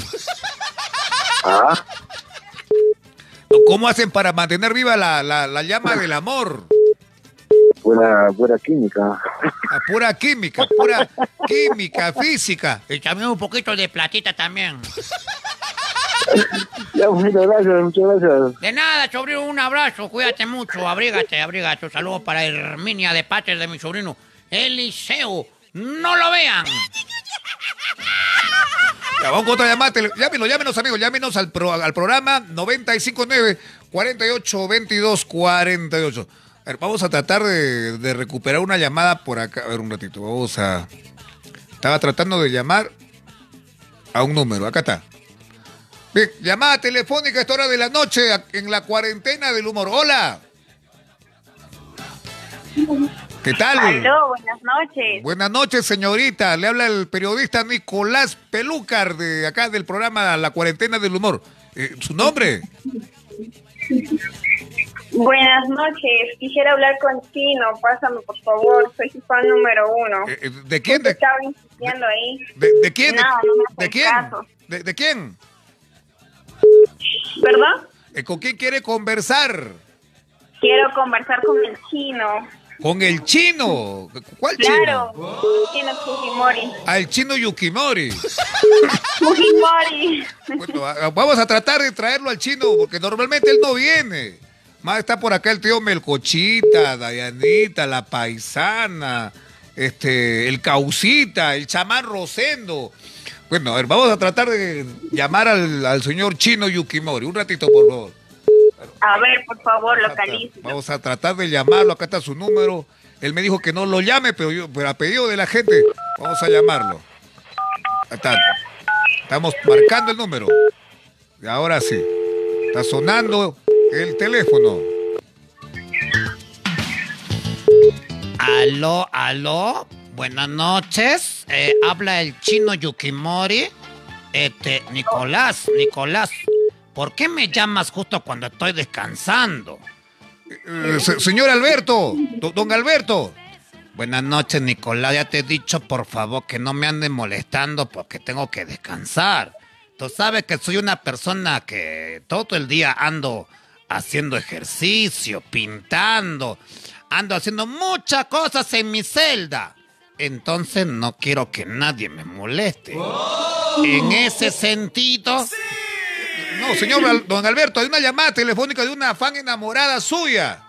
Ah, ¿Cómo hacen para mantener viva la, la- la llama del amor? pura, pura química. A pura química, pura química, física. Y también un poquito de platita también. Ya, muchas gracias, muchas gracias. De nada, sobrino, un abrazo, cuídate mucho, abrígate, abrígate. Un saludo para Herminia de parte de mi sobrino Eliseo. No lo vean. Ya, vamos con otra llamada. Llámenos, llámenos, amigos. Llámenos al, pro- al programa 959-4822-48. A ver, vamos a tratar de, recuperar una llamada por acá. A ver, un ratito. Vamos a. Estaba tratando de llamar a un número. Acá está. Bien, llamada telefónica a esta hora de la noche en la cuarentena del humor. Hola. ¿Qué tal? Aló, buenas noches. Buenas noches, señorita. Le habla el periodista Nicolás Pelúcar de acá del programa La Cuarentena del Humor. Eh, ¿Su nombre? Buenas noches. Quisiera hablar con Chino. Pásame, por favor. Soy su fan número uno. Eh, eh, ¿De quién? ¿De, estaba insistiendo ahí. de- de quién? ¿De, No, no me de quién? caso. ¿De, de quién? ¿Verdad? Eh, ¿Con quién quiere conversar? Quiero conversar con el Chino. Con el chino. ¿Cuál Claro. chino? Chino Fujimori. Al chino Yukimori. Fujimori. Bueno, vamos a tratar de traerlo al chino porque normalmente él no viene. Más está por acá el tío Melcochita, Dayanita, la paisana, este, el Causita, el chamán Rosendo. Bueno, a ver, vamos a tratar de llamar al, al señor chino Yukimori. Un ratito, por favor. A ver, por favor, localiza. Vamos a tratar de llamarlo. Acá está su número. Él me dijo que no lo llame, pero yo, pero a pedido de la gente, vamos a llamarlo. Está. Estamos marcando el número. Y ahora sí. Está sonando el teléfono. Aló, aló. Buenas noches. Eh, habla el chino Yukimori. Este, Nicolás, Nicolás. ¿Por qué me llamas justo cuando estoy descansando? Eh, se- señor Alberto, do- don Alberto. Buenas noches, Nicolás. Ya te he dicho, por favor, que no me anden molestando porque tengo que descansar. Tú sabes que soy una persona que todo el día ando haciendo ejercicio, pintando, ando haciendo muchas cosas en mi celda. Entonces no quiero que nadie me moleste. En ese sentido, No, señor don Alberto, hay una llamada telefónica de una fan enamorada suya.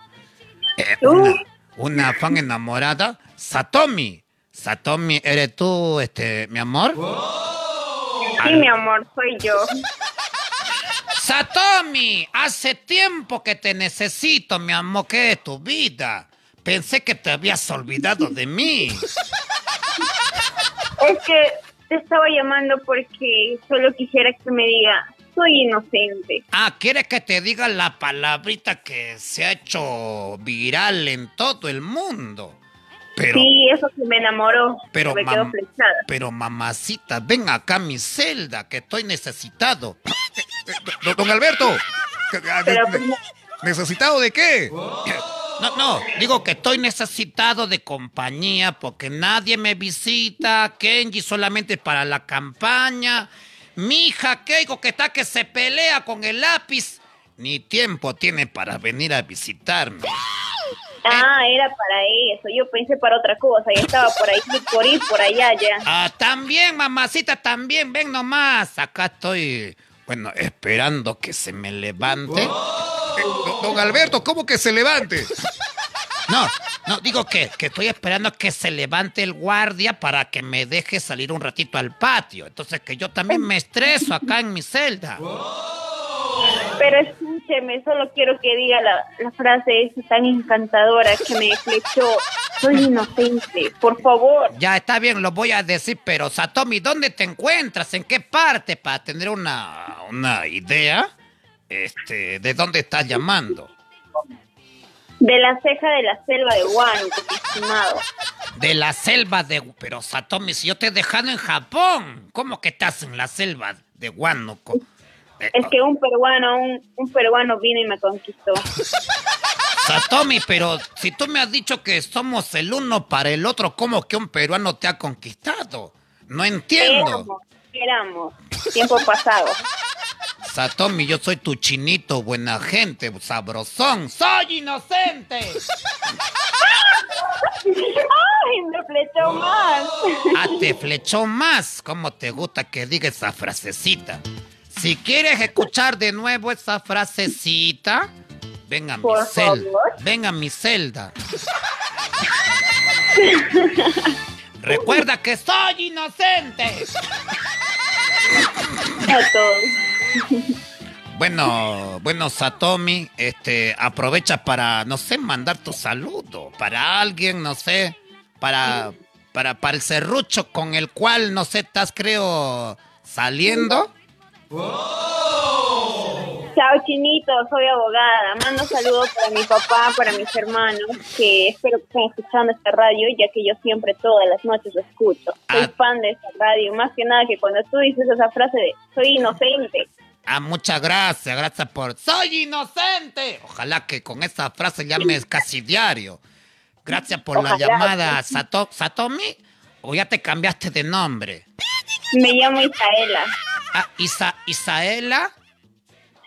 eh, una, una fan enamorada, Satomi. Satomi, ¿eres tú, este, mi amor? Sí, mi amor, soy yo. Satomi, hace tiempo que te necesito, mi amor. ¿Qué es tu vida? Pensé que te habías olvidado de mí. Es que te estaba llamando porque solo quisiera que me diga, soy inocente. Ah, ¿quieres que te diga la palabrita que se ha hecho viral en todo el mundo? Pero, sí, eso que me enamoró. pero, me quedó mam- flechada. pero mamacita, ven acá a mi celda, que estoy necesitado. Don, Alberto, Pero ¿necesitado de qué? No, no, digo que estoy necesitado de compañía porque nadie me visita. Kenji solamente para la campaña. Mi hija Keiko que está que se pelea con el lápiz. Ni tiempo tiene para venir a visitarme. Ah, era para eso. Yo pensé para otra cosa. Y estaba por ahí, por ir, por allá ya. Ah, también, mamacita, también, ven nomás. Acá estoy, bueno, esperando que se me levante. don Alberto, ¿cómo que se levante? No, no, digo que, que estoy esperando que se levante el guardia para que me deje salir un ratito al patio. Entonces que yo también me estreso acá en mi celda. Pero escúcheme, solo quiero que diga la, la frase esa tan encantadora que me flechó. Soy inocente, por favor. Ya está bien, lo voy a decir, pero Satomi, ¿dónde te encuentras? ¿En qué parte? Para tener una, una idea este, de dónde estás llamando. De la ceja de la selva de mi estimado. De la selva de... Pero Satomi, si yo te he dejado en Japón, ¿cómo que estás en la selva de Huánuco? Eh, Es que un peruano, un, un peruano vino y me conquistó. Satomi, pero si tú me has dicho que somos el uno para el otro, ¿cómo que un peruano te ha conquistado? No entiendo. Éramos, éramos, tiempo pasado. Satomi, yo soy tu chinito, buena gente, sabrosón. ¡Soy inocente! ¡Ay, me flechó más! Ah, te flechó más. ¿Cómo te gusta que diga esa frasecita? Si quieres escuchar de nuevo esa frasecita, venga a mi celda. Venga a mi celda. Recuerda que soy inocente. A todos. Bueno, bueno, Satomi, este, aprovecha para, no sé, mandar tu saludo para alguien, no sé, para, para, para el serrucho con el cual, no sé, estás, creo, saliendo. Chao, chinito, soy abogada. Mando saludos para mi papá, para mis hermanos, que espero que estén escuchando esta radio, ya que yo siempre todas las noches lo escucho. Soy Ah. fan de esta radio, más que nada que cuando tú dices esa frase de soy inocente. Ah, muchas gracias, gracias por... ¡Soy inocente! Ojalá que con esa frase llames casi diario. Gracias por la llamada, Sato, Satomi. ¿O ya te cambiaste de nombre? Me llamo Isaela. Ah, Isa, Isaela.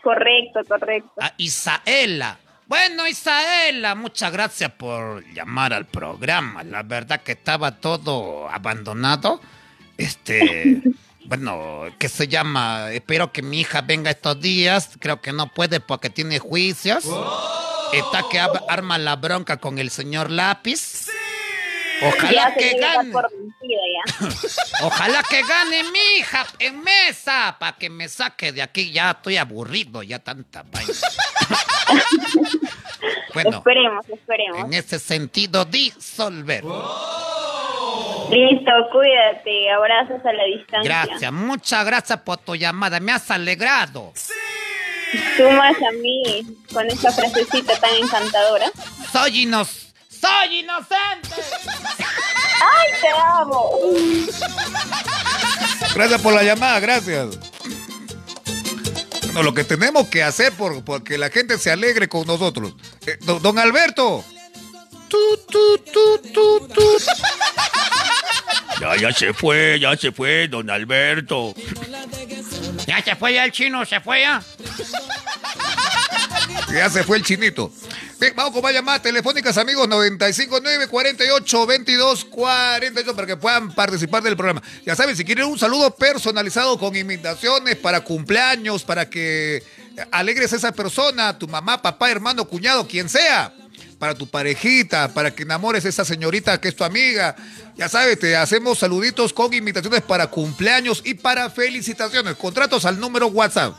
Correcto, correcto. a Isaela. Bueno, Isaela, muchas gracias por llamar al programa. La verdad que estaba todo abandonado. Este, bueno, ¿qué se llama? Espero que mi hija venga estos días. Creo que no puede porque tiene juicios. Está que arma la bronca con el señor Lápiz. Ojalá ya se que que gane. Ojalá que gane mi hija en mesa para que me saque de aquí. Ya estoy aburrido, ya tanta vaina. bueno, Esperemos, esperemos. en ese sentido, disolver. Listo, cuídate. Abrazos a la distancia. Gracias, muchas gracias por tu llamada. Me has alegrado. Tú más a mí, con esa frasecita tan encantadora. Soy inos soy inocente. ¡Ay, te amo! Gracias por la llamada, gracias. Bueno, lo que tenemos que hacer por, por que la gente se alegre con nosotros. Eh, don, don Alberto. Tu, tu, tu, tu, tu. Ya, ya se fue, ya se fue, don Alberto. Ya se fue ya el chino, se fue ya. Ya se fue el chinito. Bien, vamos con más llamadas telefónicas, amigos. 959 48 22 48 para que puedan participar del programa. Ya saben, si quieren un saludo personalizado con invitaciones para cumpleaños, para que alegres a esa persona, tu mamá, papá, hermano, cuñado, quien sea. Para tu parejita, para que enamores a esa señorita que es tu amiga. Ya sabes, te hacemos saluditos con invitaciones para cumpleaños y para felicitaciones. Contratos al número WhatsApp.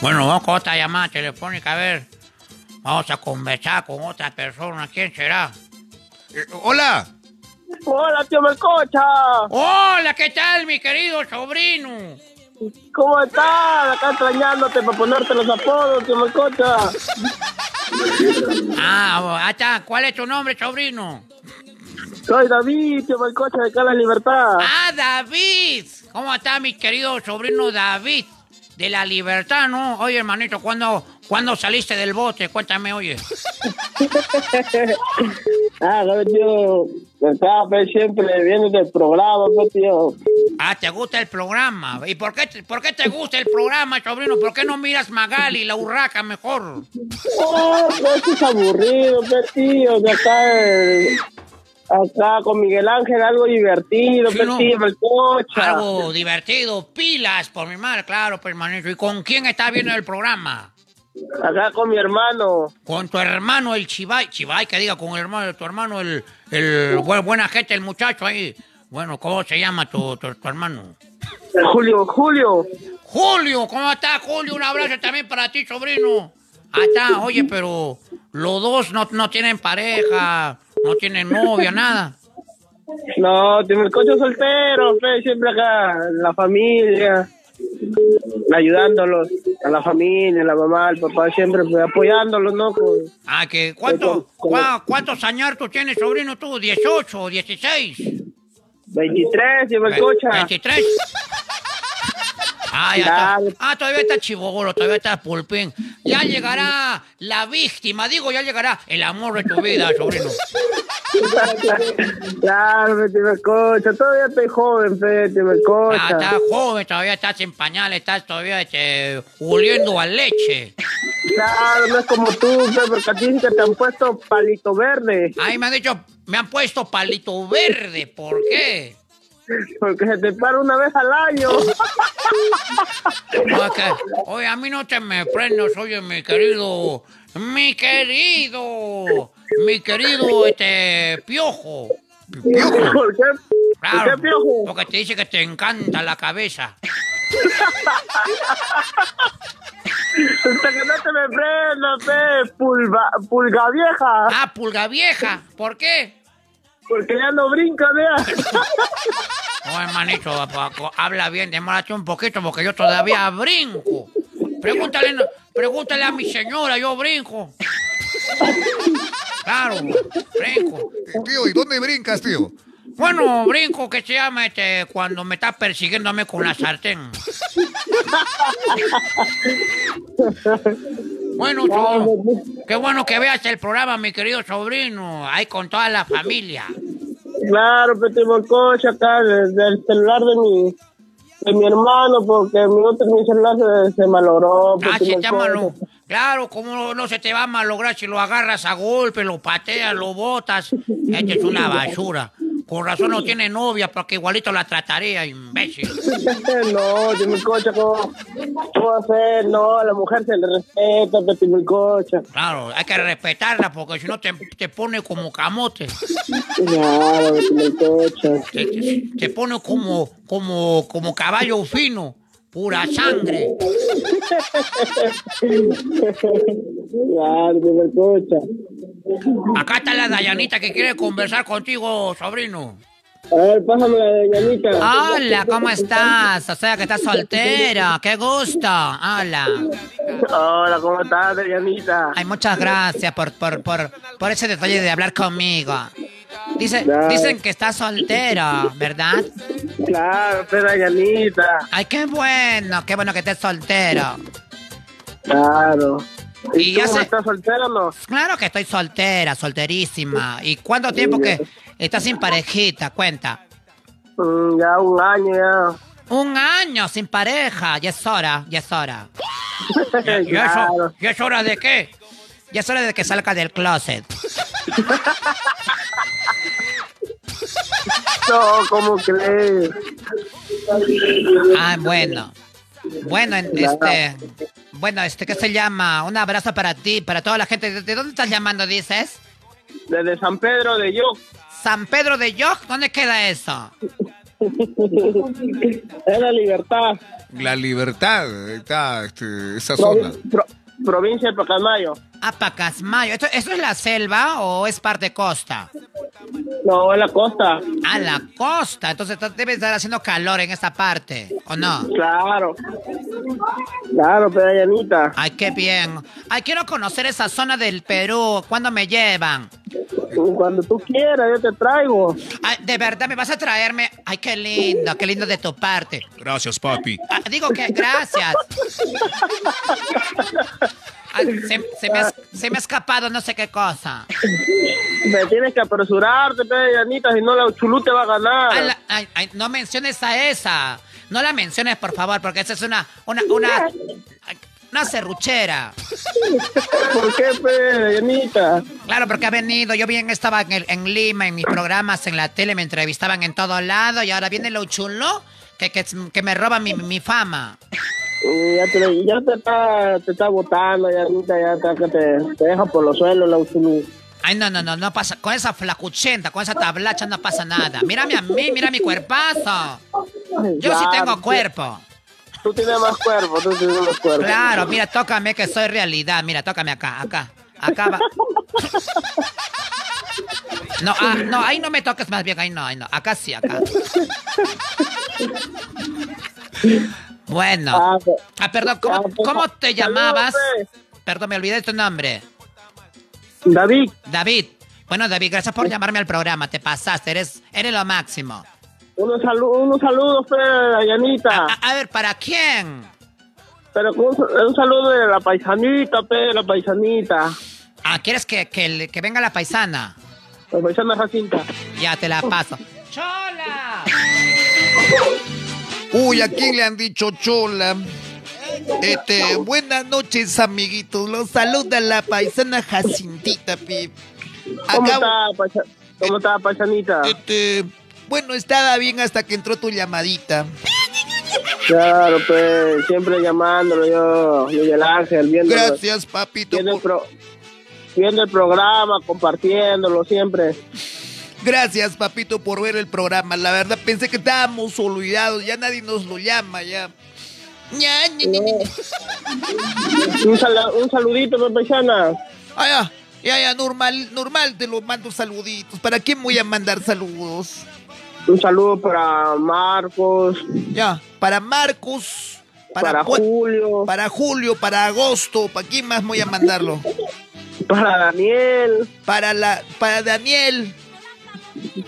Bueno, vamos con otra llamada telefónica, a ver. Vamos a conversar con otra persona. ¿Quién será? Eh, hola. Hola, tío Melcocha. Hola, ¿qué tal, mi querido sobrino? ¿Cómo estás? Acá extrañándote para ponerte los apodos, tío Melcocha. Ah. ¿Cuál es tu nombre, sobrino? Soy David, tío Melcocha de Cala Libertad. Ah, David. ¿Cómo está mi querido sobrino David? De la libertad, ¿no? Oye, hermanito, ¿cuándo, ¿cuándo saliste del bote? Cuéntame, oye. Ah, no, tío. Estaba pues, siempre viendo el programa, pues, tío. Ah, ¿te gusta el programa? ¿Y por qué, te- por qué te gusta el programa, sobrino? ¿Por qué no miras Magali, la urraca, mejor? Oh, pues es aburrido, pues, tío. De acá, acá con Miguel Ángel, algo divertido, Sí, pues, ¿no? Algo divertido, pilas, por mi madre, claro, pues, hermanito. ¿Y con quién está viendo el programa? Acá con mi hermano. Con tu hermano, el Chivay. Chivay, que diga, con el hermano de tu hermano, el, el buen- buena gente, el muchacho ahí. Bueno, ¿cómo se llama tu, tu, tu hermano? Julio, Julio. Julio, ¿cómo estás, Julio? Un abrazo también para ti, sobrino. Ah, está, oye, pero los dos no, no tienen pareja, no tienen novia, nada. No, tiene el coche soltero, fe, siempre acá, la familia, ayudándolos, a la familia, la mamá, el papá, siempre pues, apoyándolos, ¿no? Con- Ah, que ¿cuánto, cua- ¿cuántos años tú tienes, sobrino, tú? ¿18 o 16? 23, lleva el coche. 23. Ah, ya Claro. está. Ah, todavía está chivolo, todavía está pulpín. Ya llegará la víctima, digo, ya llegará el amor de tu vida, sobrino. claro, tiene el coche, todavía estoy joven, coche. Ah, estás joven, todavía estás en pañales, estás todavía este, oliendo a leche. Claro, no es como tú, porque a ti que te han puesto palito verde, Ahí me han dicho, me han puesto palito verde, ¿por qué? Porque se te para una vez al año. Oye, a mí no te me prendas, oye, mi querido, mi querido, mi querido, este, piojo. Piojo. ¿Por qué? Claro, ¿Por qué, piojo? porque te dice que te encanta la cabeza. Hasta que no te me prendas, pulga, pulga vieja, Ah, pulga vieja, ¿por qué? Porque ya no brinca, vea. Oh, hermanito, habla bien, demórate un poquito porque yo todavía brinco. Pregúntale, pregúntale a mi señora, yo brinco. Claro, brinco. Tío, ¿y dónde brincas, tío? Bueno, brinco que se llama este cuando me está persiguiéndome con la sartén. Bueno, qué bueno que veas el programa, mi querido sobrino, ahí con toda la familia. Claro, pero tengo el coche acá desde el celular de mi, de mi hermano, porque mi otro mi celular se, se malogró. Ah, se te coche. malo. Claro, como no se te va a malograr si lo agarras a golpe, lo pateas, lo botas. Este es una basura. Con razón no tiene novia, porque igualito la trataría, imbécil. no, coche, ¿cómo, ¿cómo hacer? No, a la mujer se le respeta, coche. Claro, hay que respetarla, porque si no te, te pone como camote. Claro, coche. Te, te- te pone como, como, como caballo fino, pura sangre. Acá está la Dayanita que quiere conversar contigo, sobrino. A ver, pásame la de Yanita. Hola, ¿cómo estás? O sea que estás soltera, qué gusto. Hola. Hola, ¿cómo estás, Yanita? Ay, muchas gracias por, por, por, por ese detalle de hablar conmigo. Dice, dicen que estás soltero, ¿verdad? Claro, pero Yanita. Ay, qué bueno, qué bueno que estés soltero. Claro. ¿Y, Y tú estás soltera o no? Claro que estoy soltera, solterísima. ¿Y cuánto tiempo que estás sin parejita? Cuenta. Mm, ya un año ya. Un año sin pareja, ya es hora, ya es hora. ¿Ya, ya Claro. es, ya es hora de qué? Ya es hora de que salga del closet. No, ¿cómo crees? Ah, bueno. Bueno, en- este. Bueno, este, ¿qué se llama? Un abrazo para ti, para toda la gente. ¿De, de dónde estás llamando, dices? Desde San Pedro de Yo. ¿San Pedro de Yoc? ¿Dónde queda eso? Es la libertad. La libertad, está este, esa zona. Provi- pro- provincia de Pacamayo. Ah, Pacasmayo. ¿Esto, ¿Esto es la selva o es parte costa? No, en la costa. Ah, la costa. Entonces debe estar haciendo calor en esta parte, ¿o no? Claro. Claro, pero Yanita. Ay, qué bien. Ay, quiero conocer esa zona del Perú. ¿Cuándo me llevan? Cuando tú quieras, yo te traigo. Ay, de verdad, ¿me vas a traerme? Ay, qué lindo, qué lindo de tu parte. Gracias, papi. Ah, digo que gracias. Se, se me ha, se me ha escapado no sé qué cosa. Me tienes que apresurarte, pero Yanita, si no la Chulú te va a ganar. Ay, la- ay, ay, no menciones a esa. No la menciones, por favor, porque esa es una, una, una, una serruchera. ¿Por qué, pe, Yanita? Claro, porque ha venido. Yo bien estaba en, el- en Lima, en mis programas, en la tele, me entrevistaban en todo lado y ahora viene lo chulo que, que, que me roba mi, mi fama. Ya te, ya te está, te está botando, ya, ya está que te, te deja por los suelos la Usulu. Ay, no, no, no, no pasa. Con esa flacuchenta, con esa tablacha no pasa nada. Mírame a mí, mira mi cuerpazo. Yo sí tengo cuerpo. Tú tienes más cuerpo, tú tienes más cuerpo. Claro, mira, tócame que soy realidad. Mira, tócame acá, acá. Acá va. No, ah, no, ahí no me toques más bien, ahí no, ahí no. Acá sí, acá. Bueno. Ah, pues, Ah, perdón, ¿cómo, ah, pues, cómo te llamabas? saludos, Perdón, me olvidé tu nombre. David, David. Bueno, David, gracias por llamarme al programa. Te pasaste, eres, eres lo máximo. unos, salu unos saludos, Dayanita. A, a ver, ¿para quién? Pero un, un saludo de la paisanita, pe, la paisanita. Ah, ¿quieres que, que venga la paisana? La paisana Jacinta. Ya te la paso. ¡Chola! Uy, ¿a quién le han dicho chola? Este, buenas noches, amiguitos. Los saluda la paisana Jacintita, pi. ¿Cómo está, paisa- ¿Cómo está, paisanita? Este, bueno, estaba bien hasta que entró tu llamadita. Claro, pues, siempre llamándolo yo, Miguel Ángel, viendo, Gracias, papito. viendo, el pro- viendo el programa, compartiéndolo siempre. Gracias, papito, por ver el programa. La verdad, pensé que estábamos olvidados. Ya nadie nos lo llama, ya. Ya, ña. Un, sal- un saludito, pe, paisana. Ah, ya, ya, ya, normal, normal, te lo mando saluditos. ¿Para quién voy a mandar saludos? Un saludo para Marcos, Ya, para Marcos, para, para, Ju- Julio, para Julio, para agosto, ¿para quién más voy a mandarlo? para Daniel Para la, para Daniel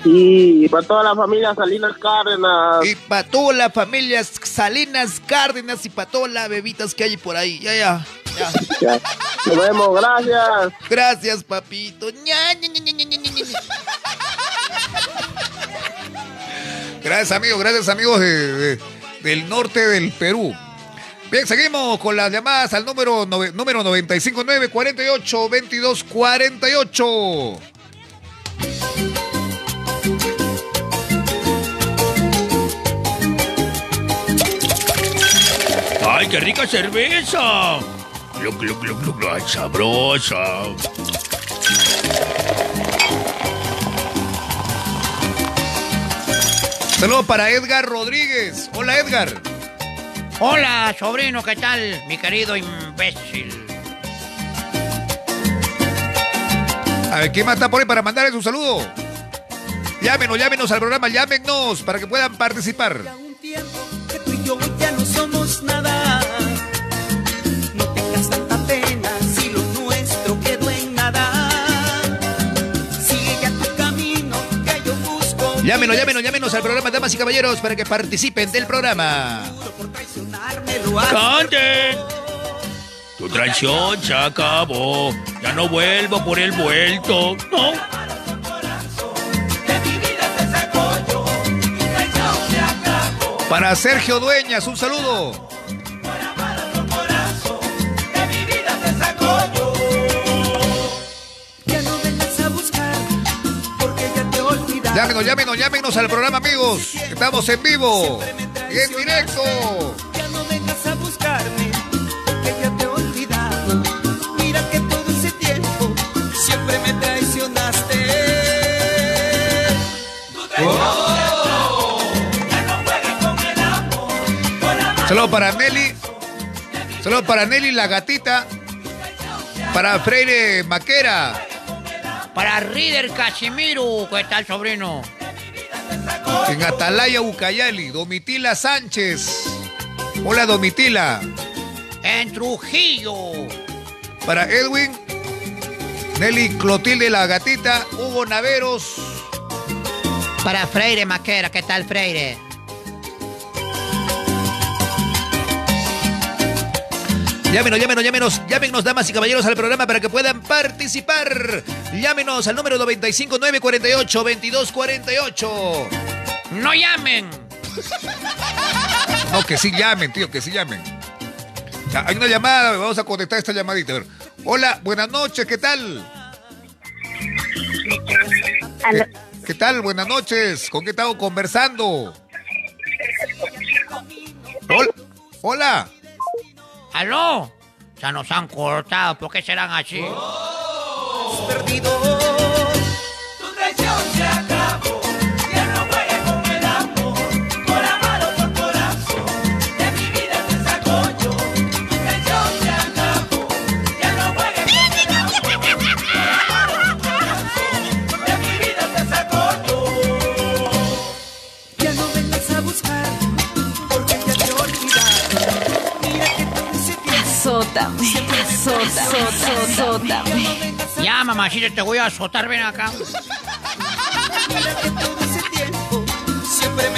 y para toda la familia Salinas Cárdenas. y para todas las familias Salinas Cárdenas y para todas las bebitas que hay por ahí. Ya, ya, ya. Ya. Nos vemos, gracias. Gracias, papito. Ña, ña, ña. Gracias, amigos. Gracias, amigos de- de- del norte del Perú. Bien, seguimos con las llamadas al número, nove- número 959 48 22 48. ¡Ay, qué rica cerveza! Gluc, gluc, gluc, gluc, gluc, ¡Ay, sabrosa! Saludos para Edgar Rodríguez. Hola, Edgar. Hola, sobrino, ¿qué tal? Mi querido imbécil. A ver, ¿quién más está por ahí para mandarles un saludo? Llámenos, llámenos al programa, llámenos para que puedan participar. Llámenos, llámenos, llámenos al programa, damas y caballeros, para que participen del programa. ¡Canten! Tu traición se acabó. Ya no vuelvo por el vuelto. No. Para Sergio Dueñas, un saludo. Llámenos, llámenos, llámenos al programa, amigos. Estamos en vivo y en directo. Ya no vengas a buscarme, porque ya te he olvidado. Mira que todo ese tiempo siempre me traicionaste. Saludos para Nelly. Saludos para Nelly, la gatita. Para Freire Maquera. Para Reader Casimiro, ¿qué tal, sobrino? En Atalaya, Ucayali. Domitila Sánchez. Hola, Domitila. En Trujillo. Para Edwin. Nelly Clotilde, la gatita. Hugo Naveros. Para Freire Maquera, ¿qué tal, Freire? Llámenos, llámenos, llámenos, llámenos, damas y caballeros, al programa para que puedan participar. Llámenos al número 95948-2248. ¡No llamen! No, que sí llamen, tío, que sí llamen. Ya, hay una llamada, vamos a contestar esta llamadita. A ver. Hola, buenas noches, ¿qué tal? ¿Qué, qué tal? Buenas noches. ¿Con qué estamos conversando? Hola. Hola. ¿Aló? Ya nos han cortado, ¿por qué serán así? perdido. Azótame. Ya, mamacita, te voy a azotar, ven acá.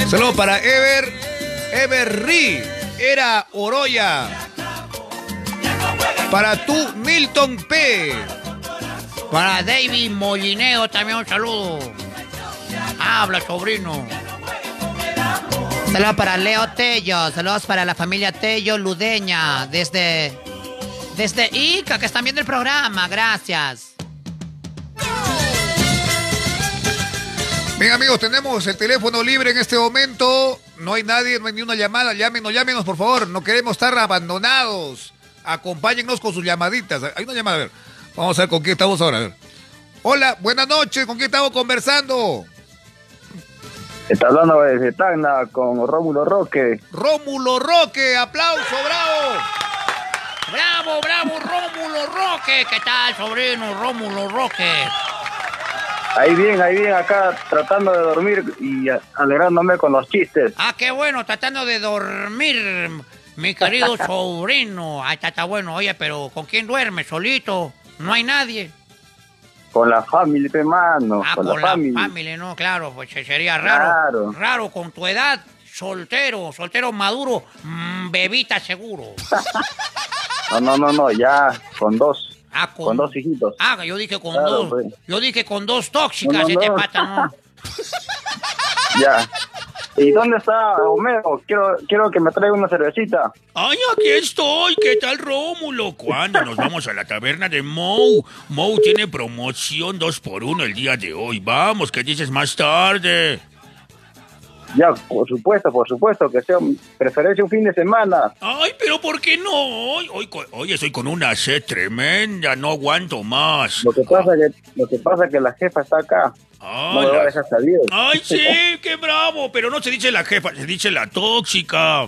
Saludos para Ever, Everry, era Oroya. Para tú, Milton P. Para David Molineo también un saludo. Habla, sobrino. Saludos para Leo Tello. Saludos para la familia Tello Ludeña. Desde. Desde Ica, que están viendo el programa. Gracias. Bien amigos, tenemos el teléfono libre en este momento. No hay nadie, no hay ni una llamada. Llámenos, llámenos por favor. No queremos estar abandonados. Acompáñennos con sus llamaditas. Hay una llamada, a ver. Vamos a ver con quién estamos ahora. A ver. Hola, buenas noches. ¿Con quién estamos conversando? Está hablando desde Tacna con Rómulo Roque. Rómulo Roque, aplauso, bravo. Bravo, bravo, Rómulo Roque. ¿Qué tal, sobrino Rómulo Roque? Ahí bien, ahí bien, acá tratando de dormir y alegrándome con los chistes. Ah, qué bueno, tratando de dormir, mi querido sobrino. Ay, está, está bueno. Oye, pero ¿con quién duerme? ¿Solito? ¿No hay nadie? Con la familia, hermano. Ah, con, con la familia. familia, no, claro, pues sería raro. Claro. Raro con tu edad, soltero, soltero maduro, mm, bebita seguro. No, no, no, no, ya con dos. Ah, con... dos hijitos. Ah, yo dije con Claro, dos. pues. Yo dije con dos tóxicas, No, no, este no. pata, ¿no? Ya. ¿Y dónde está Homero? Quiero, quiero que me traiga una cervecita. Ay, aquí estoy. ¿Qué tal, Rómulo? ¿Cuándo nos vamos a la taberna de Mou? Mou tiene promoción dos por uno el día de hoy. Vamos, ¿qué dices más tarde? Ya, por supuesto, por supuesto, que sea preferencia un fin de semana. Ay, pero ¿por qué no? Hoy, hoy hoy estoy con una sed tremenda, no aguanto más. Lo que pasa que, lo que pasa que la jefa está acá. No me va a Ay, dejar salir. Ay, sí, qué bravo, pero no se dice la jefa, se dice la tóxica.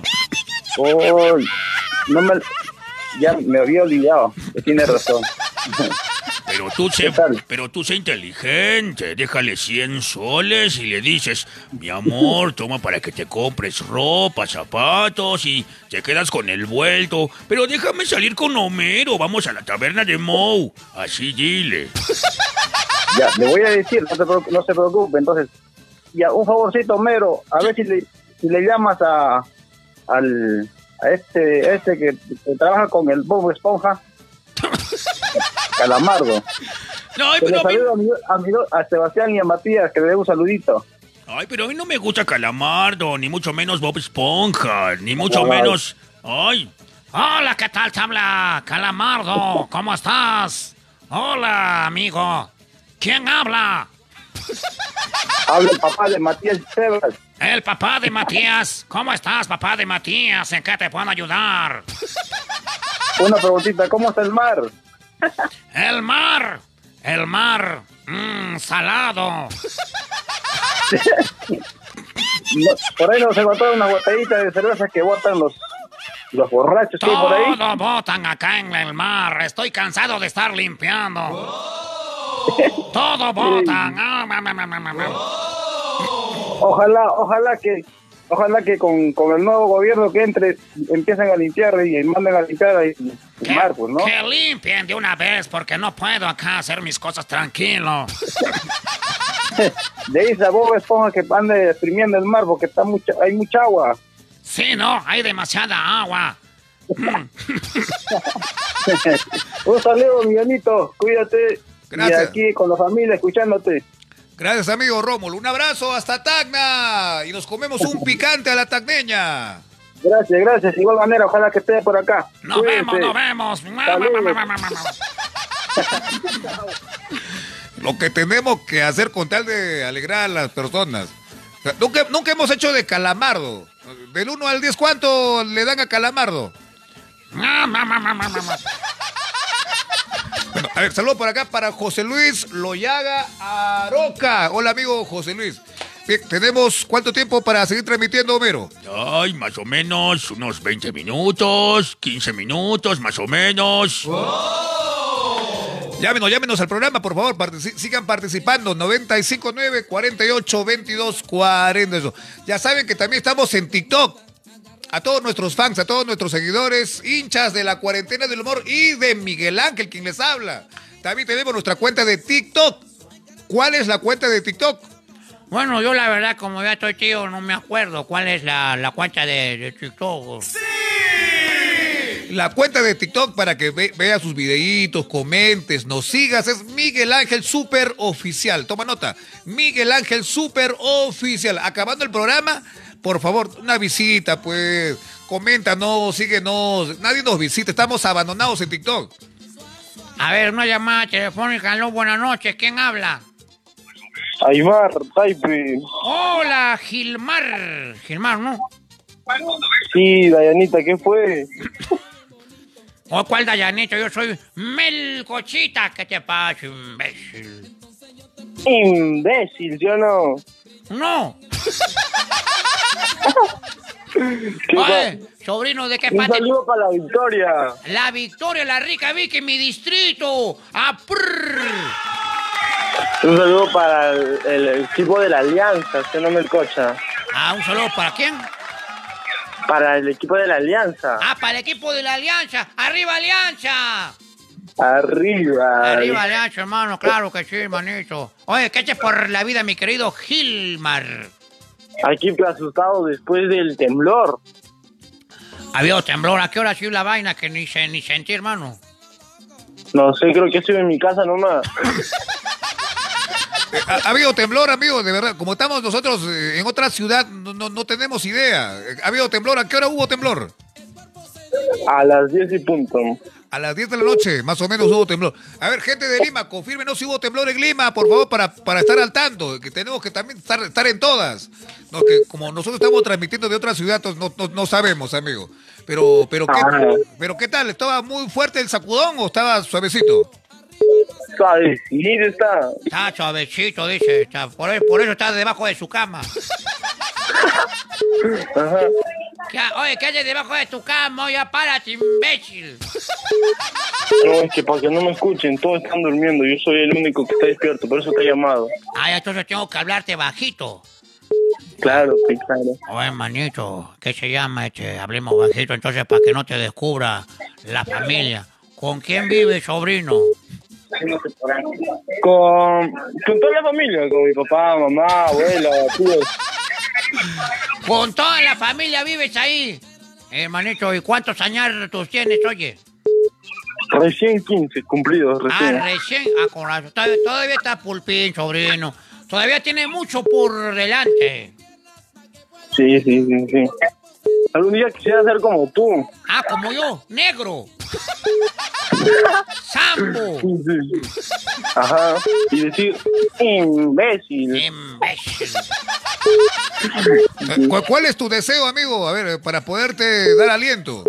Oh, no me, ya me había olvidado. Tiene razón. Pero tú sé, pero tú sé inteligente, déjale 100 soles y le dices, mi amor, toma para que te compres ropa, zapatos y te quedas con el vuelto. Pero déjame salir con Homero, vamos a la taberna de Mou. Así dile. Ya, le voy a decir, no se, preocupe, no se preocupe. Entonces, ya, un favorcito, Homero, a ver si le, si le llamas a, al, a este, este que, que trabaja con el Bob Esponja, Calamardo. Ay, que le pero saludo a, mi- a, mi- a Sebastián y a Matías, que le dé un saludito. Ay, pero a mí no me gusta Calamardo, ni mucho menos Bob Esponja, ni mucho Ay. menos... Ay, Hola, ¿qué tal? Te habla Calamardo. ¿Cómo estás? Hola, amigo. ¿Quién habla? Habla el papá de Matías Sebas. El papá de Matías. ¿Cómo estás, papá de Matías? ¿En qué te puedo ayudar? Una preguntita, ¿cómo está el mar? El mar. El mar. Mmm, salado. No, por ahí nos encontraron una botellita de cerveza que botan los, los borrachos que por ahí. Todo botan acá en el mar. Estoy cansado de estar limpiando. Todo botan. Ah. Ojalá, ojalá que, ojalá que con, con el nuevo gobierno que entre empiecen a limpiar y manden a limpiar ahí el mar, pues, ¿no? Que limpien de una vez porque no puedo acá hacer mis cosas tranquilo. De ahí a Bob Esponja que ande exprimiendo el mar porque está mucha, hay mucha agua. Sí, no, hay demasiada agua. Un saludo, Miguelito, cuídate. Gracias. Y aquí con la familia escuchándote. Gracias, amigo Rómulo. Un abrazo hasta Tacna. Y nos comemos un picante a la tacneña. Gracias, gracias. Igual manera, ojalá que esté por acá. Nos Cuídense. vemos, nos vemos. Lo que tenemos que hacer con tal de alegrar a las personas. O sea, nunca, nunca hemos hecho de calamardo. Del 1 al 10, ¿cuánto le dan a calamardo? Bueno, a ver, saludos por acá para José Luis Loyaga Aroca. Hola, amigo José Luis. Bien, tenemos cuánto tiempo para seguir transmitiendo, Homero. Ay, más o menos unos 20 minutos, 15 minutos, más o menos. Llámenos, llámenos al programa, por favor. sigan participando. 959 48 22 40. Eso. Ya saben que también estamos en TikTok. A todos nuestros fans, a todos nuestros seguidores, hinchas de la cuarentena del humor y de Miguel Ángel, quien les habla. También tenemos nuestra cuenta de TikTok. ¿Cuál es la cuenta de TikTok? Bueno, yo la verdad, como ya estoy tío, no me acuerdo cuál es la, la cuenta de, de TikTok. La cuenta de TikTok para que ve- vea sus videitos, comentes, nos sigas, es Miguel Ángel Super Oficial. Toma nota, Miguel Ángel Super Oficial. Acabando el programa, por favor, una visita, pues, coméntanos, síguenos. Nadie nos visita, estamos abandonados en TikTok. A ver, una llamada telefónica. Aló, buenas noches. ¿Quién habla? Aymar, Taipe. Hola, Gilmar. Gilmar, ¿no? Sí, Dayanita, ¿qué fue? ¿O cuál Dayanito? Yo soy Melcochita. ¿Qué te pasa, imbécil? Imbécil, yo no. No. ¿Qué Oye, sobrino, ¿de qué Un parte? saludo para la victoria. La Victoria, la rica Vicky, mi distrito. ¡Aprr! Un saludo para el, el equipo de la Alianza, usted no me cocha. Ah, un saludo para quién? Para el equipo de la Alianza. Ah, para el equipo de la Alianza. ¡Arriba, Alianza! Arriba. Arriba, Alianza, hermano. Claro que sí, hermanito. Oye, ¿qué haces por la vida, mi querido Gilmar? Aquí asustado después del temblor. Había temblor. ¿A qué hora ha sido la vaina que ni, se, ni sentí, hermano? No sé, creo que estoy en mi casa nomás. Ha, ha habido temblor, amigo, de verdad. Como estamos nosotros eh, en otra ciudad, no, no- no tenemos idea. ¿Ha habido temblor? ¿A qué hora hubo temblor? A las 10 y punto. A las 10 de la noche, más o menos hubo temblor. A ver, gente de Lima, confírmenos si hubo temblor en Lima, por favor, para, para estar al tanto. Que tenemos que también estar, estar en todas. No, que como nosotros estamos transmitiendo de otra ciudad, no, no, no sabemos, amigo. Pero, pero, ¿qué, pero ¿qué tal? ¿Estaba muy fuerte el sacudón o estaba suavecito? Suavecito está. Está suavecito, dice. Está- por, eso, por eso está debajo de su cama. Ajá. ¿Qué oye, ¿qué haces debajo de tu cama? Oye, párate, imbécil. No, es que para que no me escuchen, todos están durmiendo. Yo soy el único que está despierto, por eso te he llamado. Ay, entonces tengo que hablarte bajito. Claro, sí, claro. Oye, manito, ¿qué se llama este? Hablemos bajito entonces para que no te descubra la familia. ¿Con quién vive, sobrino? Con, con toda la familia, con mi papá, mamá, abuela, tíos. Con toda la familia vives ahí. Hermanito, ¿y cuántos años tú tienes, oye? Recién 15 cumplidos, recién. Ah, recién. Ah, con razón. Todavía, todavía está pulpín, sobrino. Todavía tiene mucho por delante. Sí, sí, sí, sí. Algún día quisiera ser como tú. Ah, como yo, negro. Sambo. Ajá. Y decir, imbécil. Imbécil. ¿Cuál, es tu deseo, amigo? A ver, para poderte dar aliento.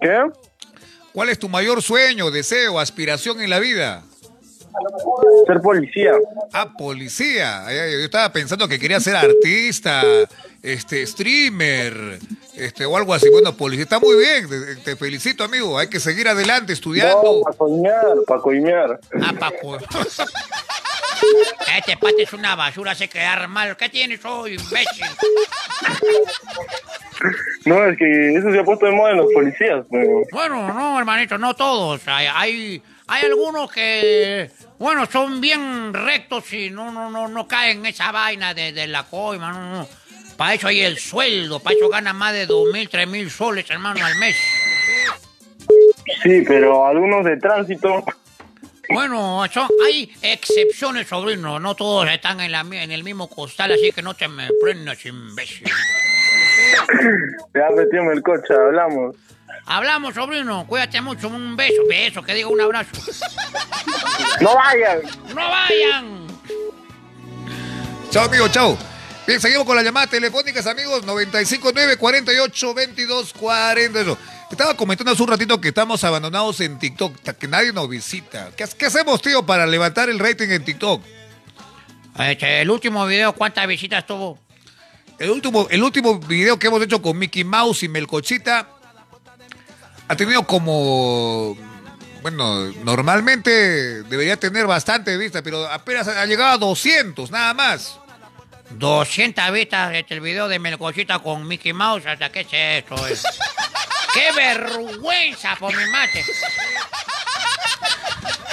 ¿Qué? ¿Cuál es tu mayor sueño, deseo, aspiración en la vida? Ser policía. Ah, policía. Yo estaba pensando que quería ser artista, este, streamer, este, o algo así. Bueno, policía está muy bien. Te, te felicito, amigo. Hay que seguir adelante estudiando. No, para coimear, para coimear. Ah, papo. Este pate es una basura, hace quedar mal. ¿Qué tienes hoy, imbécil? No, es que eso se ha puesto de moda en los policías. Pero... Bueno, no, hermanito, no todos. Hay, hay, hay algunos que, bueno, son bien rectos y no, no, no, no caen en esa vaina de, de la coima. No, no. Para eso hay el sueldo, para eso ganan más de dos mil, tres mil soles, hermano, al mes. Sí, pero algunos de tránsito. Bueno, son, hay excepciones, sobrino. No todos están en, la, en el mismo costal, así que no te me prendas, imbécil. Ya metimos el coche, hablamos. Hablamos, sobrino. Cuídate mucho. Un beso, beso, que diga un abrazo. ¡No vayan! ¡No vayan! Chao, amigo, chao. Bien, seguimos con las llamadas telefónicas, amigos. 959 48 22 40. Eso. Estaba comentando hace un ratito que estamos abandonados en TikTok, que nadie nos visita. ¿Qué, qué hacemos, tío, para levantar el rating en TikTok? Este, el último video, ¿cuántas visitas tuvo? El último, el último video que hemos hecho con Mickey Mouse y Melcochita ha tenido como... Bueno, normalmente debería tener bastante vistas, pero apenas ha llegado a 200, nada más. 200 vistas este, el video de Melcochita con Mickey Mouse. ¿Hasta qué es esto? eh? ¡Qué vergüenza por mi mate!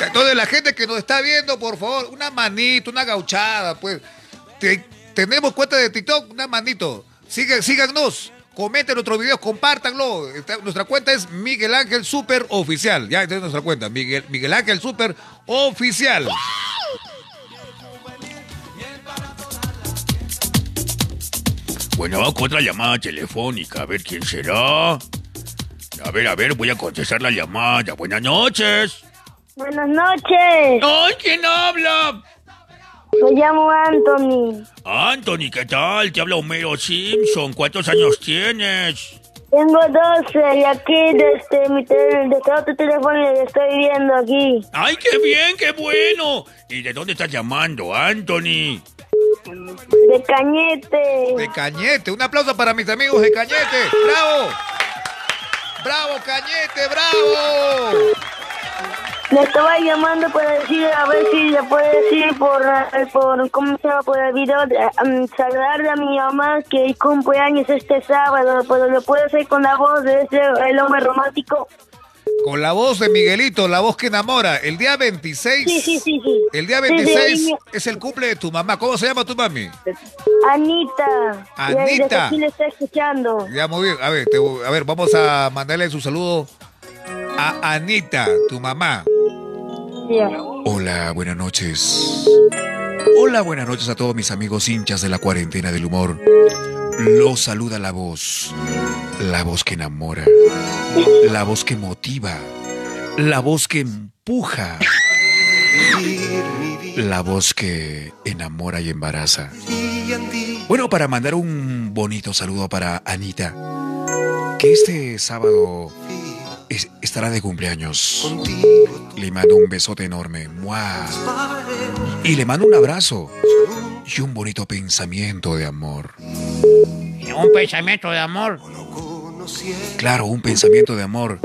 Entonces, la gente que nos está viendo, por favor, una manito, una gauchada, pues. Te- tenemos cuenta de TikTok, una manito. Sigue, síganos, comenten nuestros videos, compártanlo. Está- nuestra cuenta es Miguel Ángel Super Oficial. Ya, esta es nuestra cuenta, Miguel, Miguel Ángel Super Oficial. Bueno, vamos con otra llamada telefónica. A ver quién será. A ver, a ver, voy a contestar la llamada. Buenas noches. Buenas noches. ¡Ay, quién habla! Me llamo Anthony. Anthony, ¿qué tal? Te habla Homero Simpson. ¿Cuántos años tienes? Tengo 12 y aquí desde mi tel- desde otro teléfono le estoy viendo aquí. ¡Ay, qué bien, qué bueno! ¿Y de dónde estás llamando, Anthony? De Cañete. De Cañete. Un aplauso para mis amigos de Cañete. ¡Bravo! ¡Bravo, Cañete! ¡Bravo! Le estaba llamando para decir, a ver si le puede decir por, por ¿cómo se llama? Por el video, de, um, saludarle a mi mamá que cumpleaños este sábado, pero lo puede hacer con la voz de ese, el hombre romántico. Con la voz de Miguelito, la voz que enamora. El día 26. Sí, sí, sí, sí. El día Sí, sí, 26 sí. es el cumple de tu mamá. ¿Cómo se llama tu mami? Anita. Anita. aquí le está escuchando. Ya, muy bien. A ver, te a ver, vamos a mandarle su saludo a Anita, tu mamá. Hola, buenas noches. Hola, buenas noches a todos mis amigos hinchas de la cuarentena del humor. Los saluda la voz. La voz que enamora. La voz que motiva. La voz que empuja. La voz que enamora y embaraza. Bueno, para mandar un bonito saludo para Anita, que este sábado es- estará de cumpleaños. Le mando un besote enorme. ¡Mua! Y le mando un abrazo y un bonito pensamiento de amor. Un pensamiento de amor. Claro, un pensamiento de amor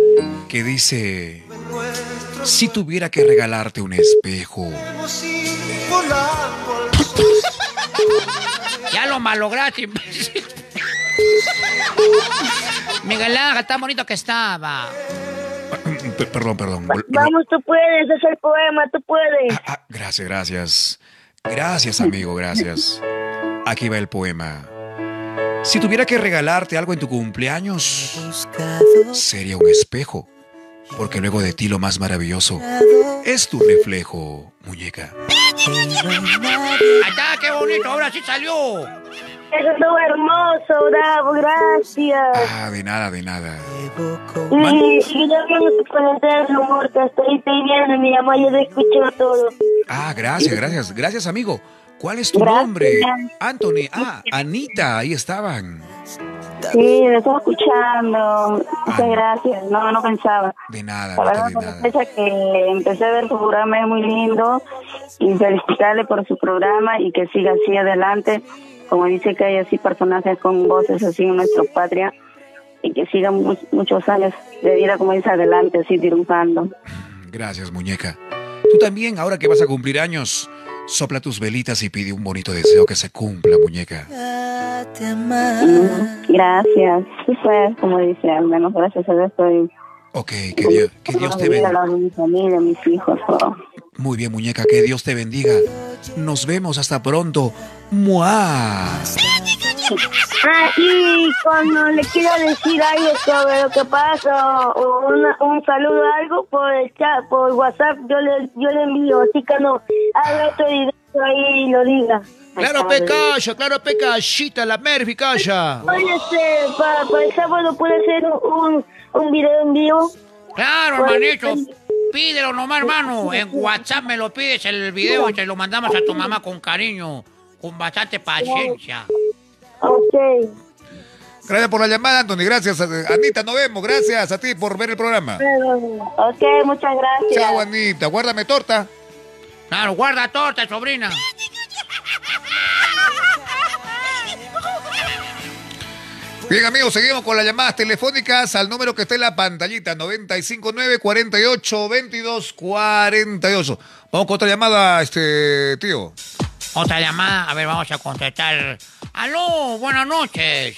que dice, si tuviera que regalarte un espejo, Ya lo malograste. Miguel Ángel, tan bonito que estaba. P- perdón, perdón. Vamos, tú puedes, es el poema, tú puedes. Gracias, gracias. Gracias, amigo, gracias. Aquí va el poema. Si tuviera que regalarte algo en tu cumpleaños, sería un espejo. Porque luego de ti lo más maravilloso es tu reflejo, muñeca. Qué bonito, ahora sí salió. Eso estuvo hermoso, bravo, gracias. Ah, de nada, de nada. Y si yo tu cuarentena del humor que estoy pidiendo, mi mamá ya lo escuchó todo. Ah, gracias, gracias. Gracias, amigo. ¿Cuál es tu nombre? Anthony. Ah, Anita, ahí estaban. Sí, lo estaba escuchando. Muchas gracias. No, no pensaba. De nada, La verdad, de nada. fecha que empecé a ver su programa es muy lindo y felicitarle por su programa y que siga así adelante. Como dice que hay así personajes con voces así en nuestra patria y que sigan mu- muchos años de vida como dice adelante, así triunfando. Gracias, muñeca. Tú también, ahora que vas a cumplir años, sopla tus velitas y pide un bonito deseo que se cumpla, muñeca. Mm, Gracias. Sí, pues, como dice, al menos gracias a Dios estoy Ok, que Dios, que Dios te bendiga. mi familia, mis hijos, todo. Muy bien, muñeca, que Dios te bendiga. Nos vemos hasta pronto. ¡Mua! Ah, y cuando le quiero decir algo sobre lo que pasa o una- un saludo o algo por el chat, por WhatsApp, yo le, yo le envío, así que no, haga otro directo ahí y lo diga. Claro, pecalla, claro, pecallita, la Murphy, calla. Puede ser, para, para el sábado puede ser un, un video en vivo. Claro, hermanito. Pídelo nomás, hermano. En WhatsApp me lo pides el video y te lo mandamos a tu mamá con cariño, con bastante paciencia. Ok. Gracias por la llamada, Anthony. Gracias, eh, Anita. Nos vemos. Gracias a ti por ver el programa. Ok, muchas gracias. Chao, Anita. Guárdame torta. Claro, guarda torta, sobrina. Bien, amigos, seguimos con las llamadas telefónicas al número que está en la pantallita, 959-48-22-48. Vamos con otra llamada, este tío. Otra llamada, a ver, vamos a contestar. Aló, buenas noches.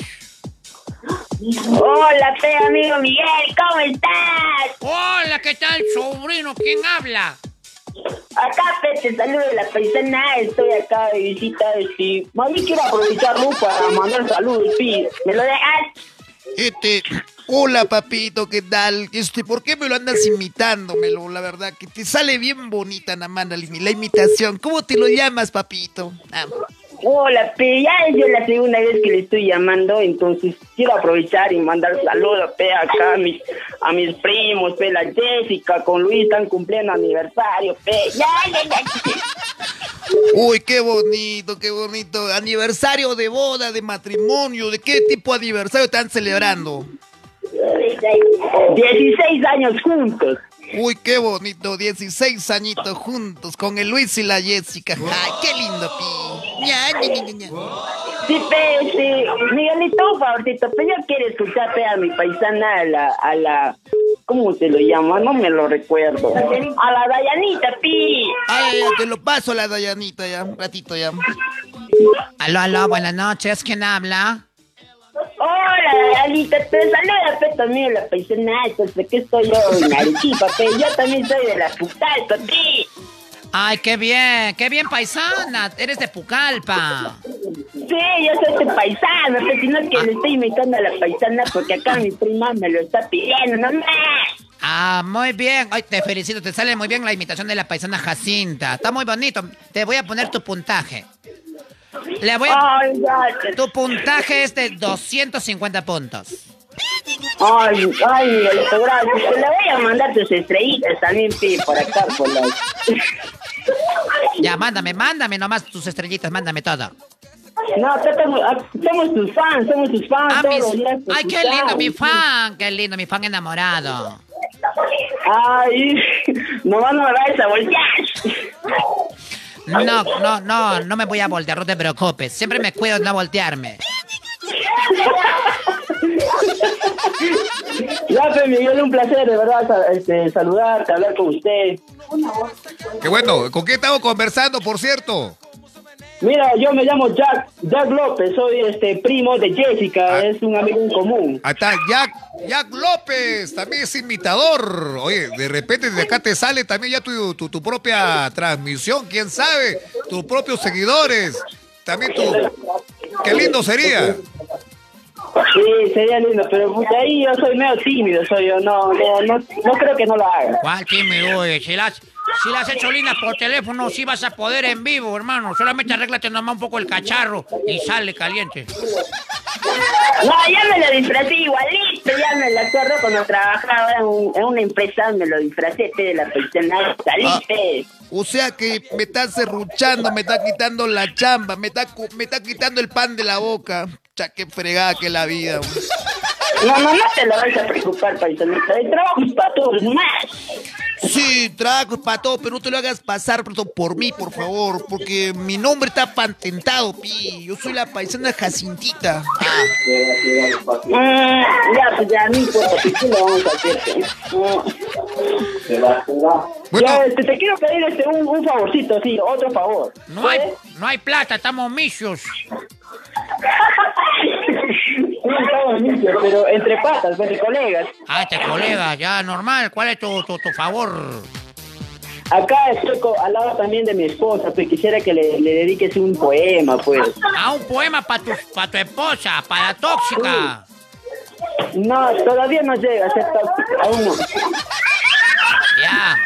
Hola, pe, amigo Miguel, ¿cómo estás? Hola, ¿qué tal, sobrino? ¿Quién habla? Acá, pe, te saludo de la paisana, estoy acá de visita, este... Más quiero aprovecharlo para mandar saludos, pi. ¿Me lo dejas? Este, hola papito, ¿qué tal? Este, ¿por qué me lo andas imitándomelo? La verdad, que te sale bien bonita, Namana, la imitación. ¿Cómo te lo llamas, papito? Ah, Hola, pe, ya es la segunda vez que le estoy llamando, entonces quiero aprovechar y mandar saludos, pe, acá a mis, a mis primos, pe, la Jessica con Luis están cumpliendo aniversario, pe. Ya, ya, ya. Uy, qué bonito, qué bonito. Aniversario de boda, de matrimonio. ¿De qué tipo de aniversario están celebrando? 16 años juntos. Uy, qué bonito. 16 añitos juntos con el Luis y la Jessica. Ay, qué lindo, pi. Ña, ña, ña, ña. Sí, pe, sí. Miguelito, un favorcito, pero yo quiero escuchar pe, a mi paisana, a la, a la, ¿cómo se lo llama? No me lo recuerdo. A la Dayanita, pi. Ay, te lo paso a la Dayanita ya, un ratito ya. Aló, aló, buenas noches. ¿Quién habla? Hola, Dayanita, te saluda, pe, también la paisana, entonces que estoy yo en Arequipa, pe, yo también soy de la Pucallpa, pi. Ay, qué bien, qué bien, paisana. Eres de Pucallpa. Sí, yo soy de paisana, pero si no es que le estoy imitando a la paisana porque acá mi prima me lo está pidiendo, no más. Ah, muy bien. Ay, te felicito, te sale muy bien la imitación de la paisana Jacinta. Está muy bonito. Te voy a poner tu puntaje. Le voy a... Ya. Tu puntaje es de 250 puntos. Ay, ay, gracias. Te le voy a mandar tus estrellitas también, pi, por acá, por la... Ya, mándame, mándame nomás tus estrellitas, mándame todo. No, somos, ah, somos tus fans, somos tus fans. Ah, todos mis- los días te Ay, qué lindo, mi fan, qué lindo, mi fan enamorado. Ay, no vayas a voltear. No, no, no, no me voy a voltear, no te preocupes. Siempre me cuido de no voltearme. Ya, pues, Miguel, un placer, de verdad, este, saludarte, hablar con usted. Qué bueno. ¿Con quién estamos conversando, por cierto? Mira, yo me llamo Jack, Jack López, soy este primo de Jessica, Ah. es un amigo en común. Ahí está Jack, Jack López, también es imitador. Oye, de repente desde acá te sale también ya tu, tu, tu propia transmisión, quién sabe, tus propios seguidores. También tú. Qué lindo sería. Sí, sería lindo, pero ahí yo soy medio tímido, soy yo, no, no, no, creo que no lo haga. ¿Cuál tímido? Si las, si las has hecho lindas por teléfono, sí vas a poder en vivo, hermano. Solamente arréglate nomás un poco el cacharro y sale caliente. No, ya me lo disfracé igualito, ya me lo acuerdo cuando trabajaba en, un- en una empresa, me lo disfracé pe, de la persona, salí, Ah. O sea que me estás serruchando, me está quitando la chamba, me está, me está quitando el pan de la boca. Ya qué fregada que es la vida. No, no, no te lo vas a preocupar, paisanita, el trabajo es para todos, más. Sí, trago para todo, pero no te lo hagas pasar por, por mí, por favor, porque mi nombre está patentado, pi. Yo soy la paisana Jacintita. Ah, Mm, ya, pues ya, no importa, ¿qué le vamos a hacer? pe? Ya, este, te quiero pedir este, un, un favorcito, sí, otro favor. No hay, no hay plata, estamos misios. Pero entre patas, entre colegas. Ah, este colega, ya normal. ¿Cuál es tu, tu, tu favor? Acá estoy al lado también de mi esposa, pues quisiera que le, le dediques un poema, pues. Ah, un poema para tu, pa tu esposa, para tóxica. No, todavía no llega a ser aún no. Ya.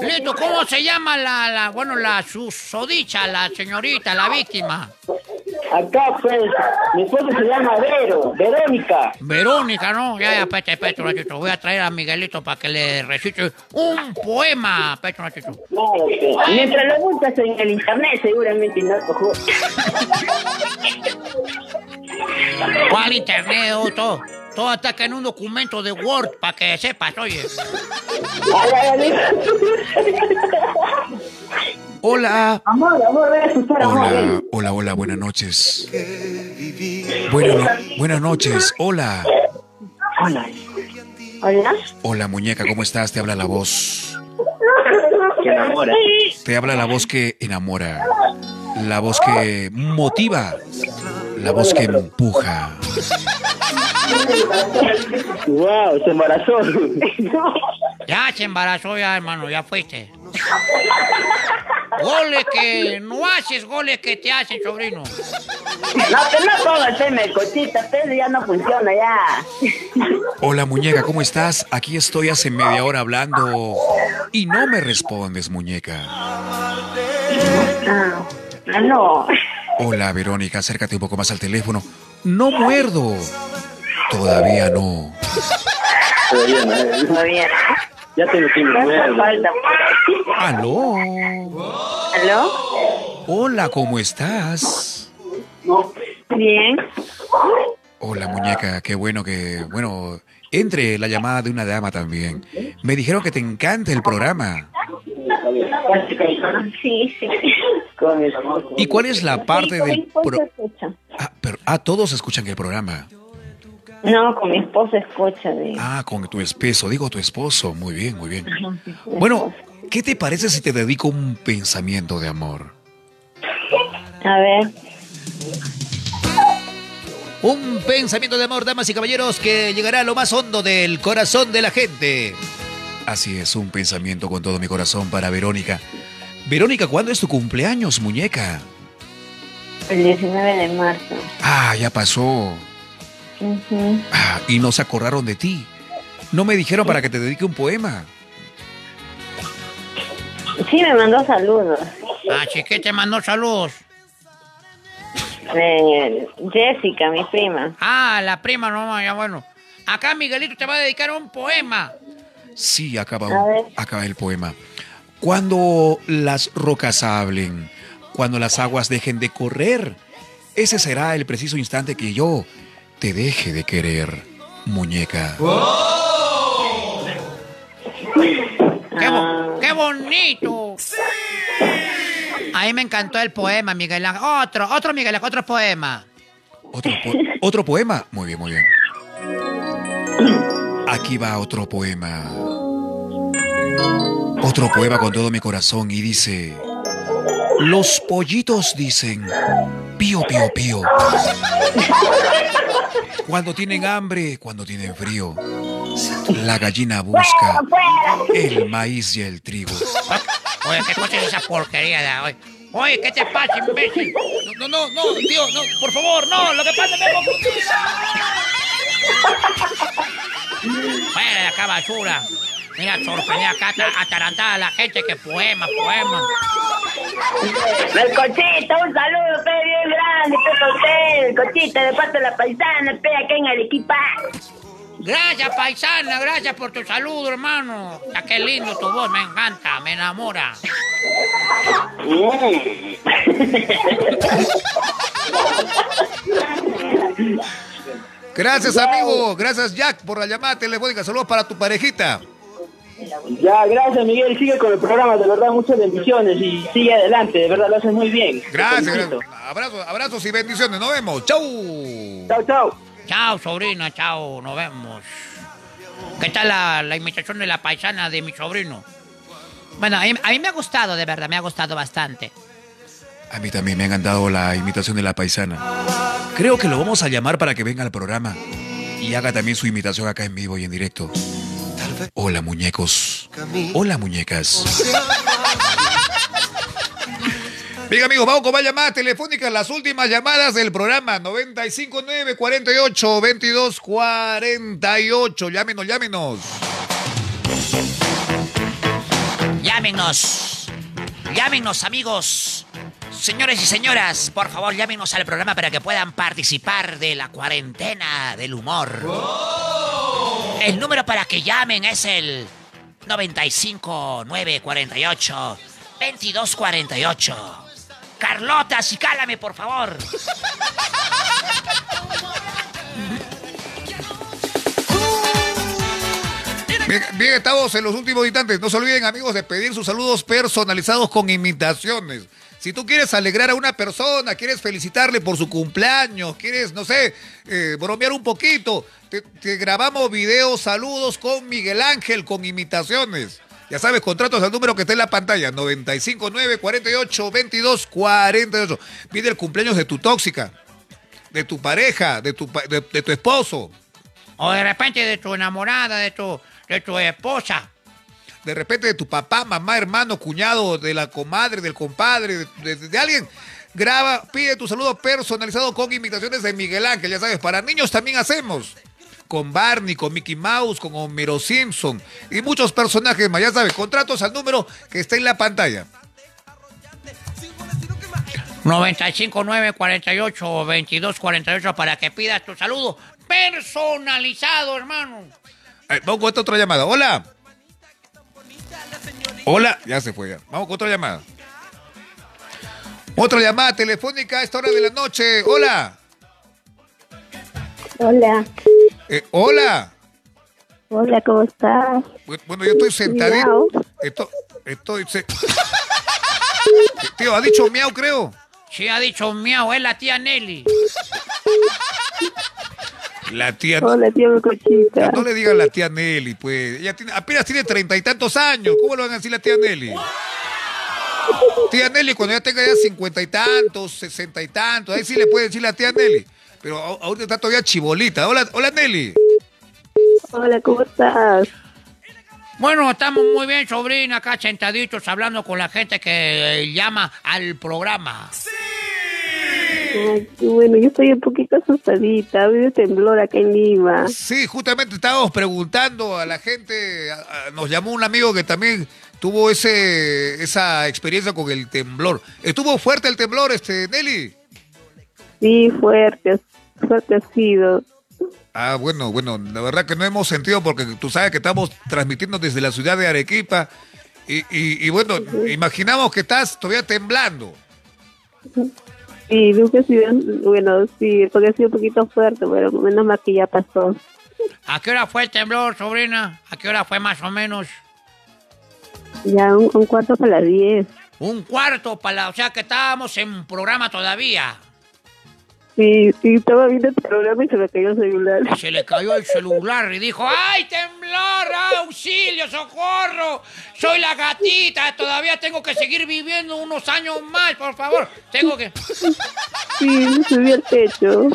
Listo, ¿cómo se llama la, la bueno, la susodicha, la señorita, la víctima? Acá, pues, mi esposa se llama Vero, Verónica. Verónica, ¿no? Ya, ya, pete, pete, un ratito. Voy a traer a Miguelito para que le recite un poema. Pete, un ratito. Claro que. Mientras lo buscas en el internet, seguramente no cojo. ¿Cuál internet? oh, todo, acá en un documento de Word para que sepas, oye. Hola. Amor, amor, ven a escuchar, amor. Hola, hola, hola, buenas noches. Bueno, no- buenas noches, hola. Hola. Hola. Hola, muñeca, ¿cómo estás? Te habla la voz. ¿Qué enamora? Te habla la voz que enamora. La voz que motiva. La voz que empuja. Wow, se embarazó. Ya se embarazó ya, hermano, ya fuiste. Goles que no haces, goles que te hacen, sobrino. No, que no pongas el melcochita, pero ya no funciona ya. Hola, muñeca, ¿cómo estás? Aquí estoy hace media hora hablando y no me respondes, muñeca. Ah, no. Hola, Verónica, acércate un poco más al teléfono. No muerdo. Todavía no. Todavía no. Todavía. Ya No hace irme. falta. ¿Aló? ¿Aló? Hola, ¿cómo estás? Bien. Hola, muñeca, qué bueno que, bueno, entre la llamada de una dama también. Me dijeron que te encanta el programa. Sí, sí. ¿Y cuál es la parte del pro-. Ah, pero, ah, todos escuchan el programa. No, con mi esposo escucha. Ah, con tu esposo, digo tu esposo. Muy bien, muy bien. Bueno, ¿qué te parece si te dedico un pensamiento de amor? A ver. Un pensamiento de amor, damas y caballeros, que llegará a lo más hondo del corazón de la gente. Así es, un pensamiento con todo mi corazón para Verónica. Verónica, ¿cuándo es tu cumpleaños, muñeca? El 19 de marzo. Ah, ya pasó. Ah, y no se acordaron de ti. No me dijeron para que te dedique un poema. Sí, me mandó saludos. Ah, chiquete te mandó saludos. Eh, Jessica, mi prima. Ah, la prima, no, ya bueno. Acá Miguelito te va a dedicar un poema. Sí, acaba, acaba el poema. Cuando las rocas hablen, cuando las aguas dejen de correr, ese será el preciso instante que yo te deje de querer, muñeca. ¡Qué, bo- qué bonito! A mí me encantó el poema, Miguel Ángel. Otro, otro Miguel Ángel, otro poema. ¿Otro, po- ¿Otro poema? Muy bien, muy bien. Aquí va otro poema. Otro poema con todo mi corazón y dice... Los pollitos dicen... Pío, pío, pío. Cuando tienen hambre, cuando tienen frío. La gallina busca el maíz y el trigo. Oye, ¿qué cosa es esa porquería de oye? Oye, ¿qué te pasa, imbécil? No, no, no, no, tío, no, por favor, no, lo que pasa es que me confundí. Fuera de acá, basura. Mira, sorprendí acá, ata- atarantada a la gente que poema, poema. Melcochita, un saludo, pe, bien grande, pe, para usted. Melcochita, de parte de la paisana, pe, acá en Arequipa. Gracias, paisana, gracias por tu saludo, hermano. Ya qué lindo tu voz, me encanta, me enamora. Gracias, amigo. Gracias, Jack, por la llamada telefónica. Saludos para tu parejita. Ya, gracias Miguel, sigue con el programa, de verdad muchas bendiciones y sigue adelante, de verdad lo haces muy bien. Gracias. Abrazos, abrazos y bendiciones. Nos vemos. Chau. Chao, chao. Chao, sobrina, chao, nos vemos. ¿Qué tal la, la imitación de la paisana de mi sobrino? Bueno, a mí, a mí me ha gustado, de verdad, me ha gustado bastante. A mí también me han encantado la imitación de la paisana. Creo que lo vamos a llamar para que venga al programa y haga también su imitación acá en vivo y en directo. Hola, muñecos. Hola, muñecas. Bien, amigos, vamos con más llamadas telefónicas. Las últimas llamadas del programa 959 48 22 48. Llámenos, llámenos. Llámenos. Llámenos, amigos. Señores y señoras, por favor llámenos al programa para que puedan participar de la cuarentena del humor. Oh. El número para que llamen es el 95948 2248. Carlota, si cálame, por favor. Bien, estamos en los últimos instantes. No se olviden, amigos, de pedir sus saludos personalizados con imitaciones. Si tú quieres alegrar a una persona, quieres felicitarle por su cumpleaños, quieres, no sé, eh, bromear un poquito, te, grabamos videos, saludos con Miguel Ángel, con imitaciones. Ya sabes, contratos al número que está en la pantalla, 959 48 22 48. Pide el cumpleaños de tu tóxica, de tu pareja, de tu, de tu esposo. O de repente de tu enamorada, de tu, de tu esposa. De repente de tu papá, mamá, hermano, cuñado, de la comadre, del compadre, de, de- de alguien. Graba, pide tu saludo personalizado con imitaciones de Miguel Ángel, ya sabes, para niños también hacemos. Con Barney, con Mickey Mouse, con Homero Simpson y muchos personajes más, ya sabes, contratos al número que está en la pantalla. 959 48 22 48 para que pidas tu saludo personalizado, hermano. Eh, vamos esta otra llamada. Hola. Hola. Ya se fue ya. Vamos con otra llamada. Otra llamada telefónica a esta hora de la noche. Hola. Hola, Eh, hola. hola, ¿cómo estás? Bu- Bueno, yo estoy sentadito. Miau. Estoy, estoy se- Tío, ha dicho miau, creo. Sí, ha dicho miau, es la tía Nelly. La tía. Hola, tía Cochita. No le digan la tía Nelly, pues. Ella tiene, apenas tiene treinta y tantos años. ¿Cómo le van a decir la tía Nelly? Tía Nelly, cuando ya tenga ya cincuenta y tantos, sesenta y tantos, ahí sí le puede decir la tía Nelly. Pero a- ahorita está todavía chibolita. Hola, hola Nelly. Hola, ¿cómo estás? Bueno, estamos muy bien, sobrina, acá sentaditos hablando con la gente que eh, llama al programa. Ay, qué bueno, yo estoy un poquito asustadita, habido temblor acá en Lima. Sí, justamente estábamos preguntando a la gente, a- a- nos llamó un amigo que también tuvo ese esa experiencia con el temblor. ¿Estuvo fuerte el temblor, este Nelly? Sí, fuerte, fuerte ha sido. Ah, bueno, bueno, la verdad que no hemos sentido porque tú sabes que estamos transmitiendo desde la ciudad de Arequipa y, y- y bueno, imaginamos que estás todavía temblando. Sí, nunca sido, bueno, sí, porque ha sido un poquito fuerte, pero menos mal que ya pasó. ¿A qué hora fue el temblor, sobrina? ¿A qué hora fue más o menos? Ya un, un cuarto para las diez. Un cuarto para la... O sea que estábamos en programa todavía. Sí, sí, estaba viendo el programa y se me cayó el celular. Y se le cayó el celular y dijo, ¡ay, temblor! ¡Auxilio, socorro! Soy la gatita, todavía tengo que seguir viviendo unos años más, por favor. Tengo que... Sí, subí al techo.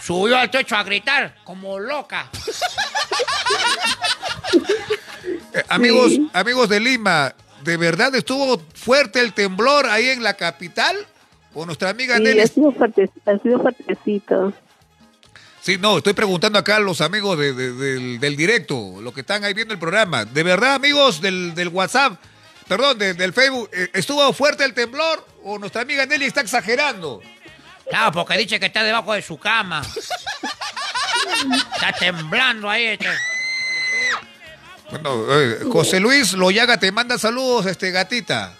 Subió al techo a gritar, como loca. Eh, amigos, amigos de Lima, ¿de verdad estuvo fuerte el temblor ahí en la capital? Con nuestra amiga Sí, Nelly. ha sido, fuerte, ha sido fuertecito. Sí, no, estoy preguntando acá a los amigos de- de- del, del directo, los que están ahí viendo el programa. ¿De verdad, amigos del, del WhatsApp, perdón, de- del Facebook, eh, estuvo fuerte el temblor o nuestra amiga Nelly está exagerando? Claro, porque dice que está debajo de su cama. Está temblando ahí. este. Bueno, eh, José Luis Loyaga te manda saludos, este gatita.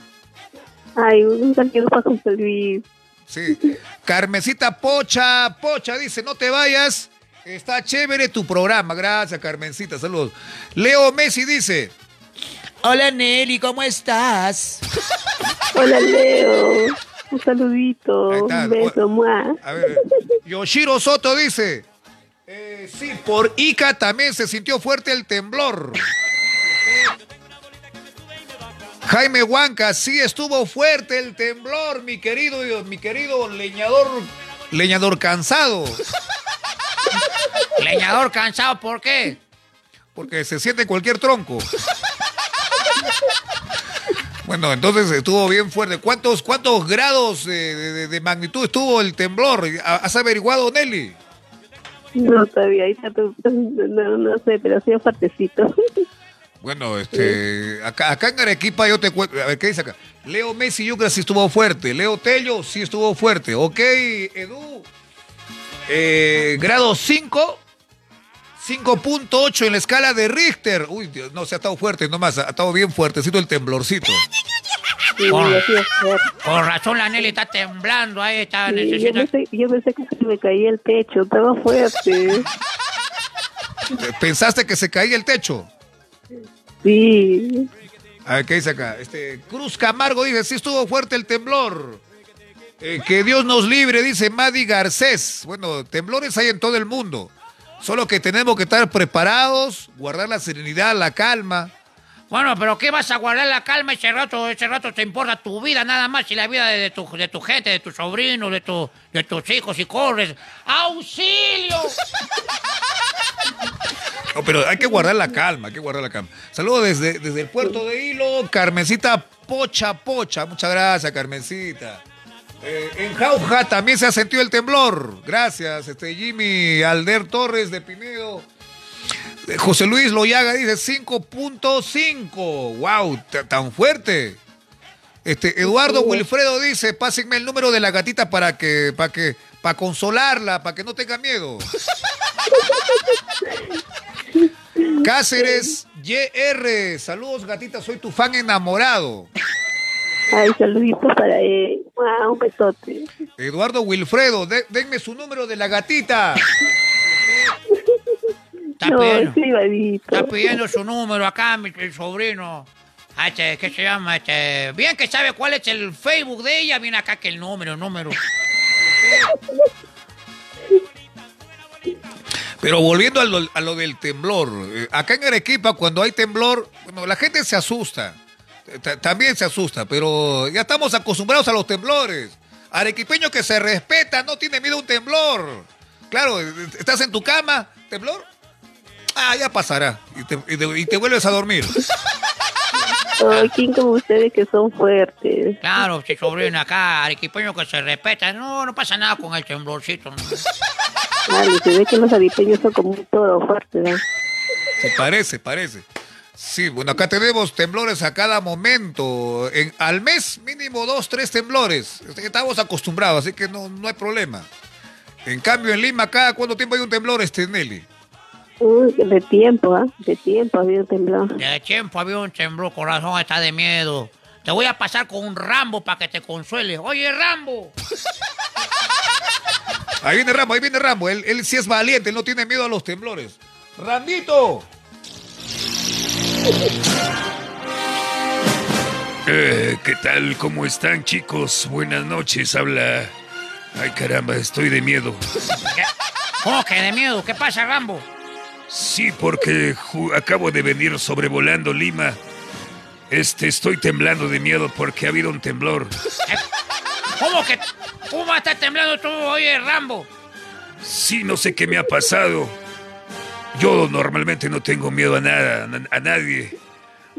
Ay, un saludo para José Luis. Sí. Carmencita Pocha, Pocha dice, no te vayas, está chévere tu programa. Gracias, Carmencita, saludos. Leo Messi dice, Hola Nelly, ¿cómo estás? Hola, Leo. Un saludito. Un beso, mua. a ver, Yoshiro Soto dice, eh, sí, por Ica también se sintió fuerte el temblor. Jaime Huanca, sí estuvo fuerte el temblor, mi querido, mi querido leñador, leñador cansado. Leñador cansado, ¿por qué? Porque se siente en cualquier tronco. Bueno, entonces estuvo bien fuerte. ¿Cuántos, cuántos grados de, de- de magnitud estuvo el temblor? ¿Has averiguado, Nelly? No, todavía, ahí está tu- no, no sé, pero ha sido fuertecito. Bueno, este, acá, acá en Arequipa yo te cuento, a ver, ¿qué dice acá? Leo Messi Yucra sí estuvo fuerte, Leo Tello sí estuvo fuerte, ok, Edu, eh, grado 5, 5.8 en la escala de Richter, uy, Dios, no, se ha estado fuerte nomás, ha estado bien fuertecito el temblorcito. Con, con razón la Nelly está temblando ahí, está Sí, yo, necesita... pensé, yo pensé que se me caía el techo, estaba fuerte. ¿Pensaste que se caía el techo? Sí. A ver, ¿qué dice acá? Este, Cruz Camargo dice, sí estuvo fuerte el temblor. Eh, que Dios nos libre, dice Madi Garcés. Bueno, temblores hay en todo el mundo. Solo que tenemos que estar preparados, guardar la serenidad, la calma. Bueno, pero ¿qué vas a guardar la calma ese rato? Ese rato te importa tu vida nada más y la vida de, tu, de tu gente, de tus sobrinos, de, tu, de tus hijos y corres. ¡Auxilio! No, pero hay que guardar la calma, hay que guardar la calma. Saludos desde, desde el puerto de Hilo, Carmencita Pocha Pocha. Muchas gracias, Carmencita. Eh, en Jauja también se ha sentido el temblor. Gracias, este Jimmy Alder Torres de Pinedo. José Luis Loyaga dice 5.5. ¡Wow! Tan fuerte. Este, Eduardo Wilfredo dice, pásenme el número de la gatita para que, para que, para consolarla, para que no tenga miedo. Cáceres YR, saludos gatita, soy tu fan enamorado. Ay, saluditos para él. Wow, un besote. Eduardo Wilfredo, de- denme su número de la gatita. Está No, pidiendo, es privadito. está pidiendo su número acá, mi el sobrino. Ah, Este, ¿Qué se llama? Este, bien que sabe cuál es el Facebook de ella, viene acá que el número, el número. Pero volviendo a lo, a lo del temblor, eh, acá en Arequipa cuando hay temblor, bueno, la gente se asusta, ta- también se asusta, pero ya estamos acostumbrados a los temblores. Arequipeño que se respeta, no tiene miedo a un temblor. Claro, estás en tu cama, temblor, ah, ya pasará, y te, y te- y te vuelves a dormir. Ay, ¿quién como ustedes que son fuertes? Claro, si sobrino acá, arequipeño que se respeta. No, no pasa nada con el temblorcito. ¿no? Se ve que los avipeños son como un toro fuerte, ¿no? Se parece, parece. Sí, bueno, acá tenemos temblores a cada momento. En, al mes mínimo dos, tres temblores. Este, Estamos acostumbrados, así que no, no hay problema. En cambio, en Lima, ¿cada cuánto tiempo hay un temblor, este Nelly? Uy, de tiempo, ¿ah? De tiempo había un temblor. De tiempo había un temblor, corazón está de miedo. Te voy a pasar con un Rambo para que te consuele. Oye, Rambo. Ahí viene Rambo, ahí viene Rambo. Él, él sí es valiente, él no tiene miedo a los temblores. ¡Rambito! Eh, ¿Qué tal? ¿Cómo están, chicos? Buenas noches. Habla. Ay, caramba, estoy de miedo. ¿Qué? ¿Cómo que de miedo? ¿Qué pasa, Rambo? Sí, porque acabo de venir sobrevolando Lima. Este, estoy temblando de miedo porque ha habido un temblor. ¿Cómo que? ¿Cómo vas a estar temblando tú, oye, Rambo? Sí, no sé qué me ha pasado. Yo normalmente no tengo miedo a nada, a, a nadie.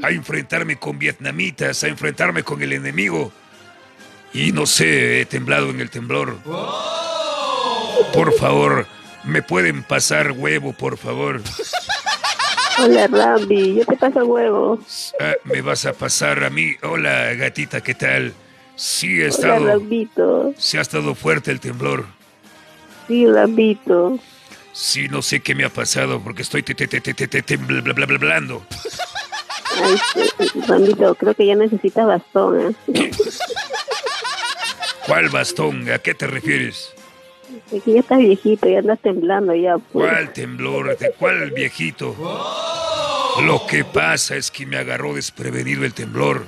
A enfrentarme con vietnamitas, a enfrentarme con el enemigo. Y no sé, he temblado en el temblor. Por favor, ¿me pueden pasar huevo, por favor? Hola, Rambi, yo te paso huevo. Ah, ¿Me vas a pasar a mí? Hola, gatita, ¿qué tal? Sí, Hola, estado... Rambito. Sí ha estado fuerte el temblor. Sí, Rambito. Sí, no sé qué me ha pasado porque estoy te, te, te, te, te, te, tembl- bla, bla, bla, blando. Ay, Rambito, creo que ya necesitas bastón, ¿eh? ¿Cuál bastón? ¿A qué te refieres? Es que ya estás viejito, ya andas temblando ya. Pues. ¿Cuál temblor? ¿De cuál viejito? Lo que pasa es que me agarró desprevenido el temblor.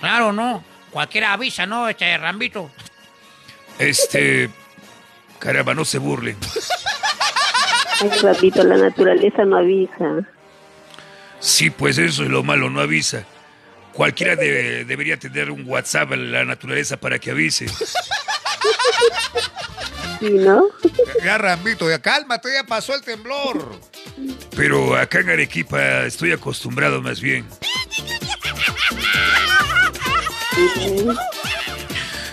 Claro, no. Cualquiera avisa, ¿no? Este Rambito. Este... Caramba, no se burlen. Ay, Rambito, la naturaleza no avisa. Sí, pues eso es lo malo, no avisa. Cualquiera debe- debería tener un WhatsApp en la naturaleza para que avise. ¿Sí, no? Ya, Rambito, ya cálmate, ya pasó el temblor. Pero acá en Arequipa estoy acostumbrado más bien.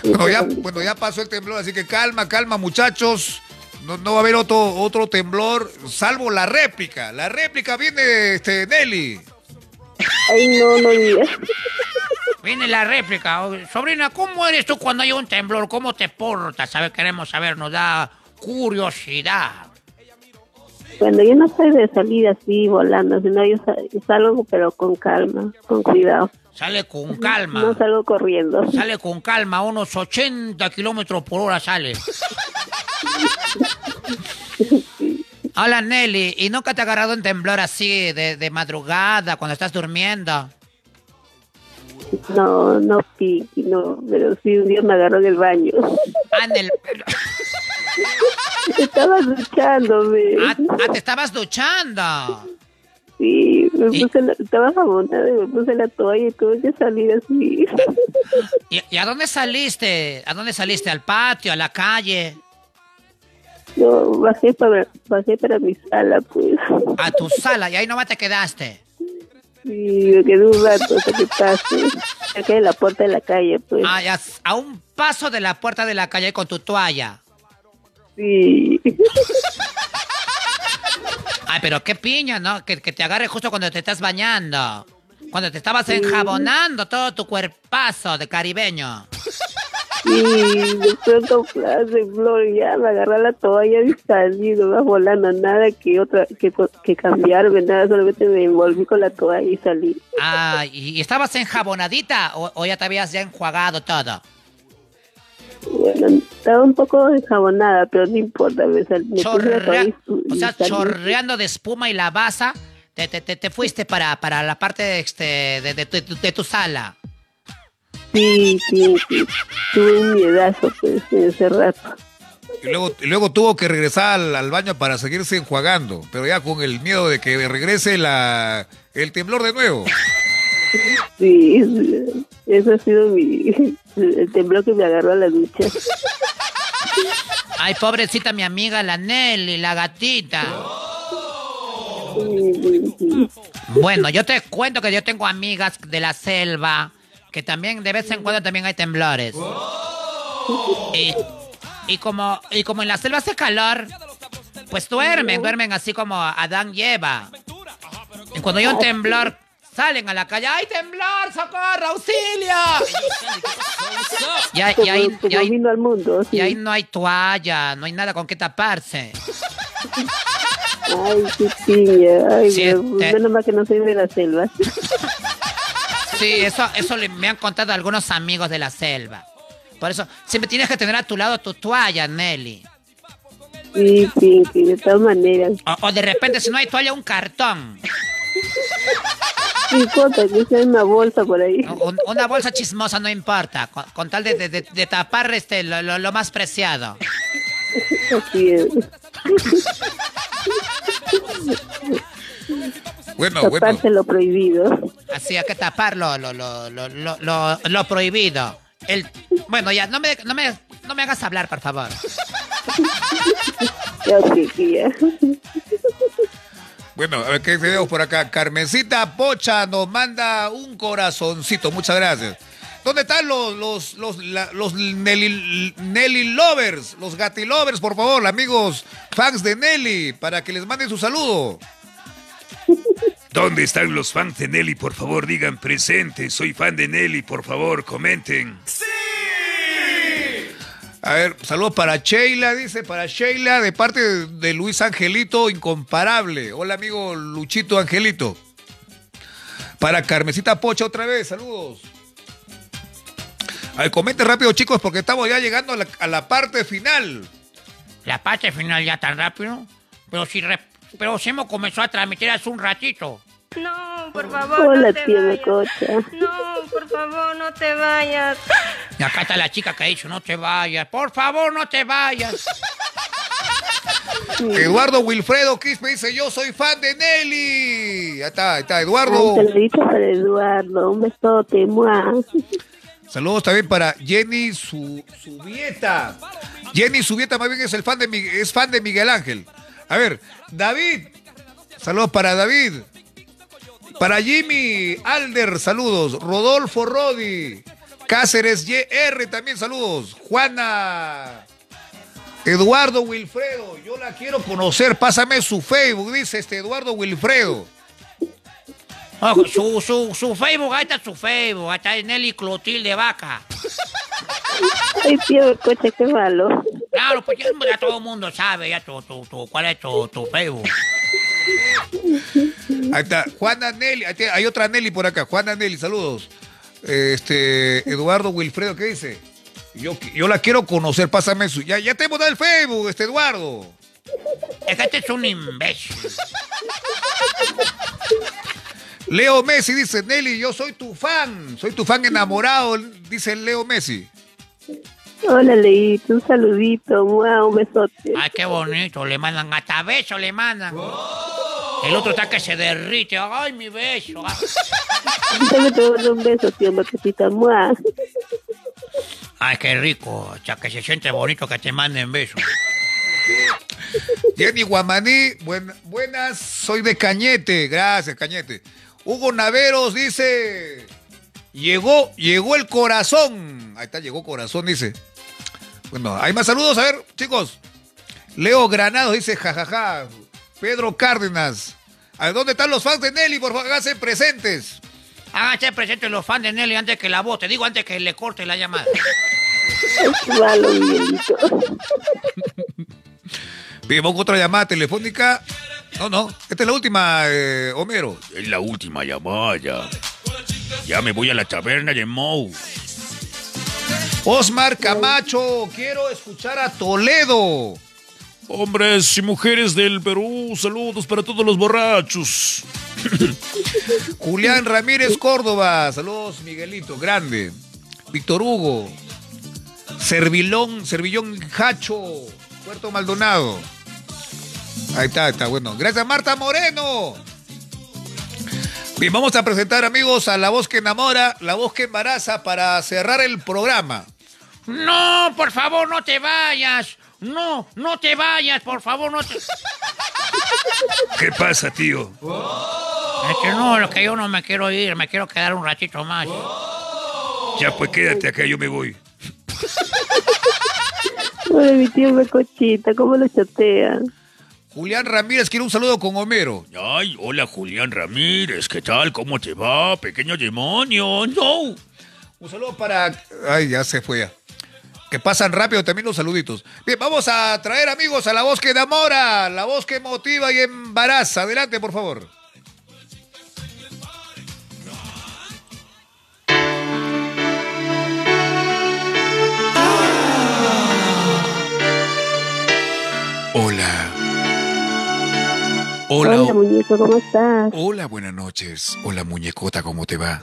Bueno ya, bueno, ya pasó el temblor, así que calma, calma, muchachos. No, no va a haber otro, otro temblor, salvo la réplica. La réplica viene, este, Nelly. Ay, no, no digas. Viene la réplica. Sobrina, ¿cómo eres tú cuando hay un temblor? ¿Cómo te portas? Saber, queremos saber, nos da curiosidad. Cuando yo no soy de salir así volando, sino yo sa- yo salgo pero con calma, con cuidado. Sale con calma. No salgo corriendo. Sale con calma, unos 80 kilómetros por hora sale. Hola Nelly, ¿y nunca te ha agarrado un temblor así de, de madrugada cuando estás durmiendo? No, no, Pinky, no, pero sí un día me agarró en el baño. Ah, en el... Estaba duchándome. Ah, ah, te estabas duchando. Sí, me puse la, estaba jabonada y me puse la toalla y tuve que salir así. ¿Y, y a dónde saliste? ¿A dónde saliste? ¿Al patio? ¿A la calle? No, bajé para, bajé para mi sala, pues. A tu sala, y ahí nomás te quedaste. Sí, me quedé un rato hasta que pase. Acá en la puerta de la calle, pues. Ah, ya, a un paso de la puerta de la calle con tu toalla. Sí. Ay, pero qué piña, ¿no? Que, que te agarre justo cuando te estás bañando. Cuando te estabas enjabonando todo tu cuerpazo de caribeño. Y de pronto y ya me agarré la toalla y salí, no me volando nada que otra que, que cambiarme, nada, solamente me envolví con la toalla y salí. Ah, ¿y, estabas enjabonadita o, o ya te habías ya enjuagado todo? Bueno, estaba un poco enjabonada, pero no importa, me, sal, Chorrea- o sea, salí. chorreando de espuma y la basa, te, te, te, te fuiste para, para la parte este, de, de, de tu sala. Sí, sí, sí. Tuve un miedazo, pues, ese rato. Y luego, y luego tuvo que regresar al, al baño para seguirse enjuagando, pero ya con el miedo de que regrese la, el temblor de nuevo. Sí, sí, eso ha sido mi, el temblor que me agarró a la ducha. Ay, pobrecita mi amiga, la Nelly, la gatita. Bueno, yo te cuento que yo tengo amigas de la selva que también de vez en cuando también hay temblores. Y, y como, y como en la selva hace calor, pues duermen, duermen así como Adán y Eva. Y cuando hay un temblor, salen a la calle, ¡ay, temblor, socorro, auxilio! Y ahí, y y y no hay toalla, no hay nada con qué taparse. Ay, qué piña. Ay, Sí, menos mal que no soy de la selva. Sí, eso, eso le- me han contado algunos amigos de la selva. Por eso, siempre tienes que tener a tu lado tu toalla, Nelly. Sí, Pinky, de todas maneras. O, o de repente, si no hay toalla, un cartón. No importa que sea una bolsa por ahí. Un- una bolsa chismosa no importa, con, con tal de, de- de- de tapar este, lo, lo- lo más preciado. Así es. Bueno, bueno. Taparse lo prohibido. Así hay que tapar lo, lo, lo, lo, lo- lo- lo prohibido. El, bueno, ya, no me, no, me, no me hagas hablar, por favor. Bueno, a ver qué tenemos por acá. Carmencita Pocha nos manda un corazoncito. Muchas gracias. ¿Dónde están los, los, los, la- los Nelly, Nelly Lovers? Los Gati Lovers, por favor, amigos fans de Nelly, para que les manden su saludo. ¿Dónde están los fans de Nelly? Por favor, digan presente. Soy fan de Nelly, por favor, comenten. A ver, saludos para Sheila, dice, para Sheila, de parte de, Luis Angelito, incomparable. Hola, amigo Luchito Angelito. Para Carmencita Pocha otra vez, saludos. A ver, comente rápido, chicos, porque estamos ya llegando a la, a la parte final. La parte final ya tan rápido. Pero si, re- pero si hemos comenzado a transmitir hace un ratito. No, por favor, Hola, no te tía vayas. Mecocha. No, por favor, no te vayas. Y acá está la chica que ha dicho, no te vayas. Por favor, no te vayas. Eduardo Wilfredo Quispe dice, yo soy fan de Nelly. Ya está, ahí está, Eduardo. Ay, saludito para Eduardo. Un besote, mua. Saludos también para Jenny Su, Subieta. Jenny Subieta más bien es el fan de Mi- es fan de Miguel Ángel. A ver, David. Saludos para David. Para Jimmy Alder, saludos. Rodolfo Rodi. Cáceres YR también saludos. Juana. Eduardo Wilfredo, yo la quiero conocer. Pásame su Facebook, dice este Eduardo Wilfredo. Su, su, su Facebook, ahí está su Facebook. Ahí está Nelly Clotilde Vaca. Ay, tío Mecocha, qué malo. Claro, pues ya, ya todo el mundo sabe ya tu, tu, tu- cuál es tu, tu Facebook. Ahí está, Juana Nelly, hay otra Nelly por acá, Juana Nelly, saludos. Este, Eduardo Wilfredo, ¿qué dice? Yo, yo la quiero conocer, pásame su. Ya, ya te hemos dado el Facebook, este Eduardo. Este es un imbécil. Leo Messi dice, Nelly, yo soy tu fan, soy tu fan enamorado, dice Leo Messi. Hola, Leito, un saludito, mua, un besote. Ay, qué bonito. Le mandan hasta beso, le mandan. El otro está que se derrite. Ay, mi beso. Yo te mando un beso, tío Maquetita, mua. Ay, qué rico. O sea, que se siente bonito que te manden besos. Jenny Guamaní, buen- buenas, soy de Cañete, gracias Cañete. Hugo Naveros dice, llegó, llegó el corazón. Ahí está, llegó corazón, dice. Bueno, hay más saludos, a ver, chicos. Leo Granados dice, jajaja. Pedro Cárdenas. ¿A dónde están los fans de Nelly? Por favor, háganse presentes. Háganse presentes los fans de Nelly antes que la voz. Te digo antes que le corte la llamada. Malo. Vimos otra llamada telefónica. No, no, esta es la última, eh, Homero. Es la última llamada ya. Me voy a la taberna de Mou. Osmar Camacho, quiero escuchar a Toledo. Hombres y mujeres del Perú, saludos para todos los borrachos. Julián Ramírez Córdoba, saludos Miguelito, grande. Víctor Hugo, Servilón, Servillón Hacho, Puerto Maldonado. Ahí está, está bueno. Gracias Marta Moreno. Bien, vamos a presentar amigos a La Voz que Enamora, La Voz que Embaraza para cerrar el programa. No, por favor, no te vayas. No, no te vayas, por favor, no te... ¿Qué pasa, tío? Es que no, lo que yo no me quiero ir, me quiero quedar un ratito más. Ya pues quédate acá, yo me voy. Hola, mi tío Mecochita, ¿cómo lo chotea? Julián Ramírez quiere un saludo con Homero. Ay, hola Julián Ramírez, ¿qué tal? ¿Cómo te va, pequeño demonio? No. Un saludo para... Ay, ya se fue ya. Que pasan rápido también los saluditos. Bien, vamos a traer amigos a la voz que enamora, la voz que motiva y embaraza. Adelante, por favor. Hola. Hola, muñeco, ¿cómo estás? Hola, buenas noches. Hola, muñecota, ¿cómo te va?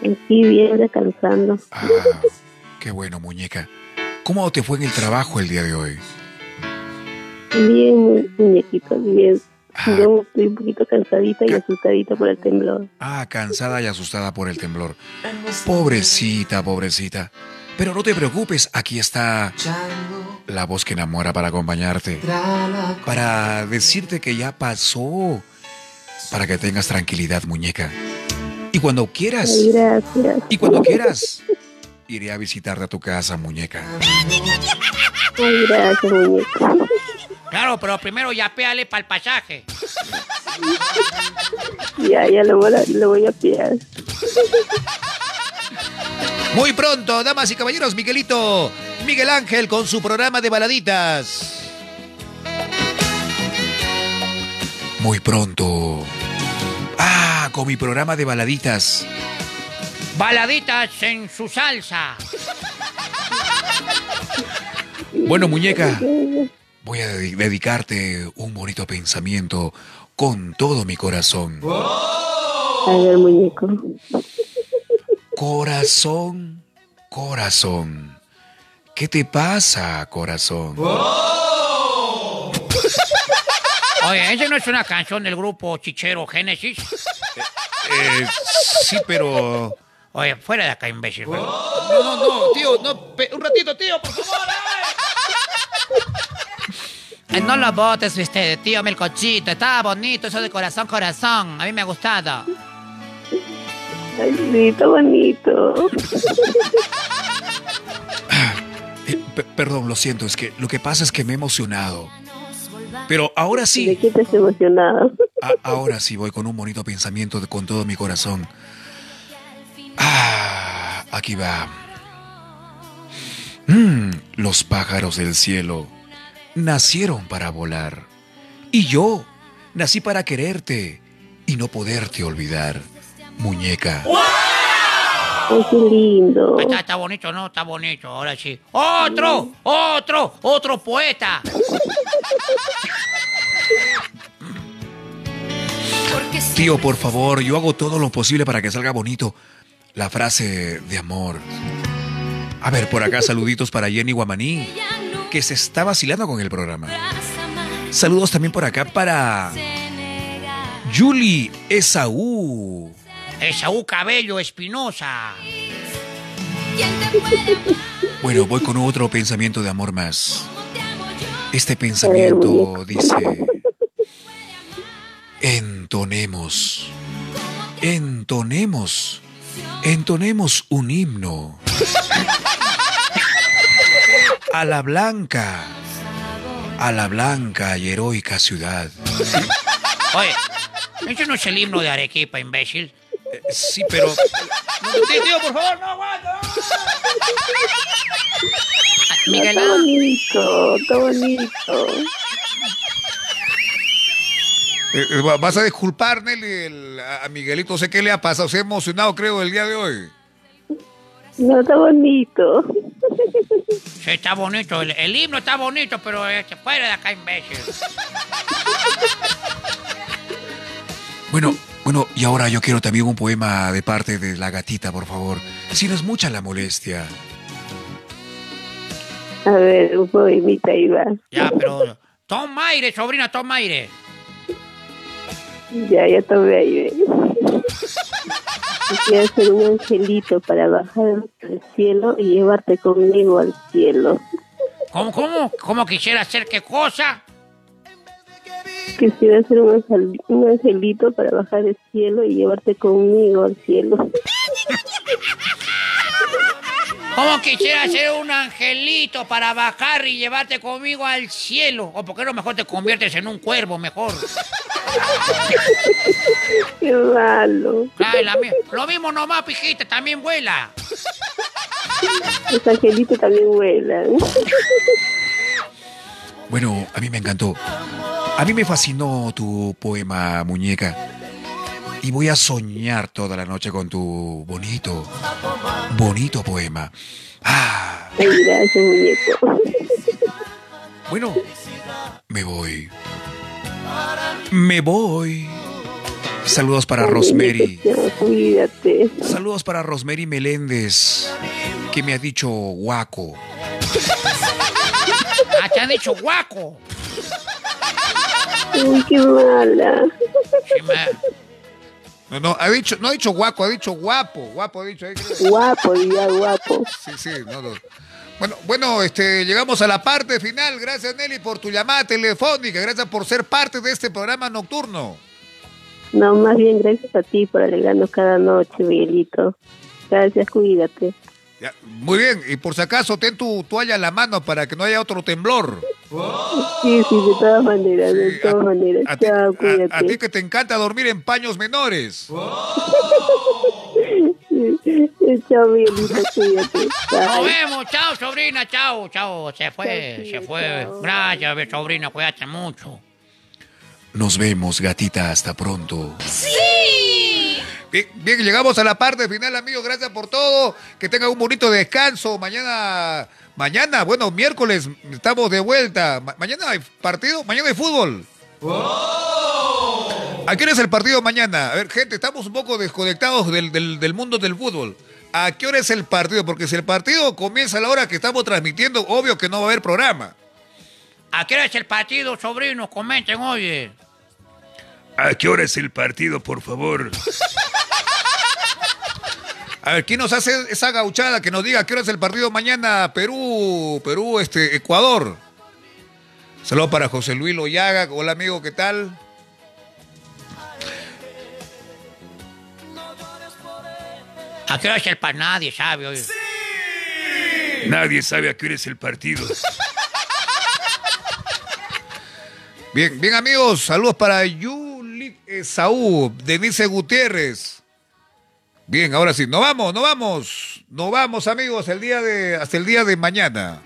Aquí bien, descansando. Ah, qué bueno, muñeca. ¿Cómo te fue en el trabajo el día de hoy? Bien, muñequito, bien. Yo estoy un poquito cansadita y asustadita por el temblor. Ah, cansada y asustada por el temblor. Pobrecita, pobrecita. Pero no te preocupes, aquí está la voz que enamora para acompañarte. Para decirte que ya pasó. Para que tengas tranquilidad, muñeca. Y cuando quieras. Gracias. Y cuando quieras. Iré a visitarte a tu casa, muñeca. Ay, gracias, muñeco. Claro, pero primero ya péale para el pasaje. Ya, ya lo voy a, lo voy a pillar. Muy pronto, damas y caballeros, Miguelito, Miguel Ángel con su programa de baladitas. Muy pronto. Ah, con mi programa de baladitas. Baladitas en su salsa. Bueno, muñeca, voy a dedi- dedicarte un bonito pensamiento con todo mi corazón. A ver, muñeco. Corazón, corazón. ¿Qué te pasa, corazón? Oye, ¿esa no es una canción del grupo Chichero Génesis? Eh, sí, pero... Oye, fuera de acá, imbécil. fuera. No, no, no, tío, no, un ratito, tío, por favor. Eh, No lo votes, usted, tío Melcochito. Estaba bonito eso de corazón, corazón. A mí me ha gustado. Está bonito. Eh, pe- perdón, lo siento, es que lo que pasa es que me he emocionado. Pero ahora ¿De sí, qué te has emocionado? a- ahora sí voy con un bonito pensamiento de- con todo mi corazón. Ah, aquí va. Mm, los pájaros del cielo nacieron para volar. Y yo nací para quererte y no poderte olvidar, muñeca. Ay, qué lindo. Ahí Está, está bonito, ¿no? Está bonito, ahora sí. ¡Otro! ¡Otro! ¡Otro poeta! Tío, por favor, yo hago todo lo posible para que salga bonito la frase de amor. A ver, por acá saluditos para Jenny Guamaní, que se está vacilando con el programa. Saludos también por acá para Julie Esaú. Esaú Cabello Espinosa. Bueno, voy con otro pensamiento de amor más. Este pensamiento dice, entonemos, entonemos, entonemos un himno a la blanca, a la blanca y heroica ciudad. Oye, eso no es el himno de Arequipa, imbécil. Sí, pero... Tío, tío, por favor, no aguanta. Miguel, Está bonito, está bonito. Eh, eh, va- vas a disculpar, Nelly, el- a Miguelito. Sé qué le ha pasado. Se ha emocionado, creo, el día de hoy. No, está bonito. Sí, está bonito. El, el himno está bonito, pero este, fuera de acá, imbécil. Bueno, bueno, y ahora yo quiero también un poema de parte de la gatita, por favor. Si no es mucha la molestia. A ver, un poemita ahí va. Ya, pero... Toma aire, sobrina, toma aire. Ya, ya tomé ahí. Quisiera ser un angelito para bajar al cielo y llevarte conmigo al cielo. ¿Cómo, cómo? ¿Cómo quisiera hacer qué cosa? Quisiera ser un, angel- un angelito para bajar al cielo y llevarte conmigo al cielo. ¿Cómo quisiera ser un angelito para bajar y llevarte conmigo al cielo? ¿O por qué no mejor te conviertes en un cuervo, mejor? Qué malo. Ay, la mi- Lo mismo nomás, pijita, también vuela. Los angelitos también vuelan. Bueno, a mí me encantó. A mí me fascinó tu poema, muñeca. Y voy a soñar toda la noche con tu bonito, bonito poema. Ah, gracias, muñeco. bueno, me voy. Me voy. Saludos para Rosemary. Cuídate. Saludos para Rosemary Meléndez, que me ha dicho guaco. Ah, te han dicho guaco. Uy, qué mala. Sí, me- No, no, ha dicho, no ha dicho guapo, ha dicho guapo. Guapo ha dicho creo. Guapo, ya guapo. Sí, sí, no, no. Bueno, bueno, este, llegamos a la parte final. Gracias, Nelly, por tu llamada telefónica. Gracias por ser parte de este programa nocturno. No, más bien gracias a ti por alegrarnos cada noche, Miguelito. Gracias, cuídate. Ya, muy bien, y por si acaso, ten tu toalla a la mano para que no haya otro temblor. Sí, sí, de todas maneras, de todas maneras. A ti, Chao, a- ti que te encanta dormir en paños menores. Chao, Miguelito, cuídate. Nos vemos, chao, sobrina, chao, chao. Se fue, se fue. Gracias, sobrina, cuídate mucho. Nos vemos, gatita, hasta pronto. ¡Sí! Bien, bien, llegamos a la parte final, amigos. Gracias por todo. Que tengan un bonito descanso. Mañana, mañana, bueno, miércoles estamos de vuelta. Ma- mañana hay partido, mañana hay fútbol. ¿A qué hora es el partido mañana? A ver, gente, estamos un poco desconectados del, del- del mundo del fútbol. ¿A qué hora es el partido? Porque si el partido comienza a la hora que estamos transmitiendo, obvio que no va a haber programa. ¿A qué hora es el partido, sobrino? Comenten, oye. ¿A qué hora es el partido, por favor? A ver, ¿quién nos hace esa gauchada que nos diga a qué hora es el partido mañana? Perú, Perú, este, Ecuador. Saludos para José Luis Loyaga. Hola, amigo, ¿qué tal? ¿A qué hora es el partido? Nadie sabe, oye. Nadie sabe a qué hora es el partido. Bien, bien, amigos. Saludos para Yuli Esaú, Denise Gutiérrez. Bien, ahora sí, nos vamos, nos vamos. Nos vamos, amigos, el día de, hasta el día de mañana.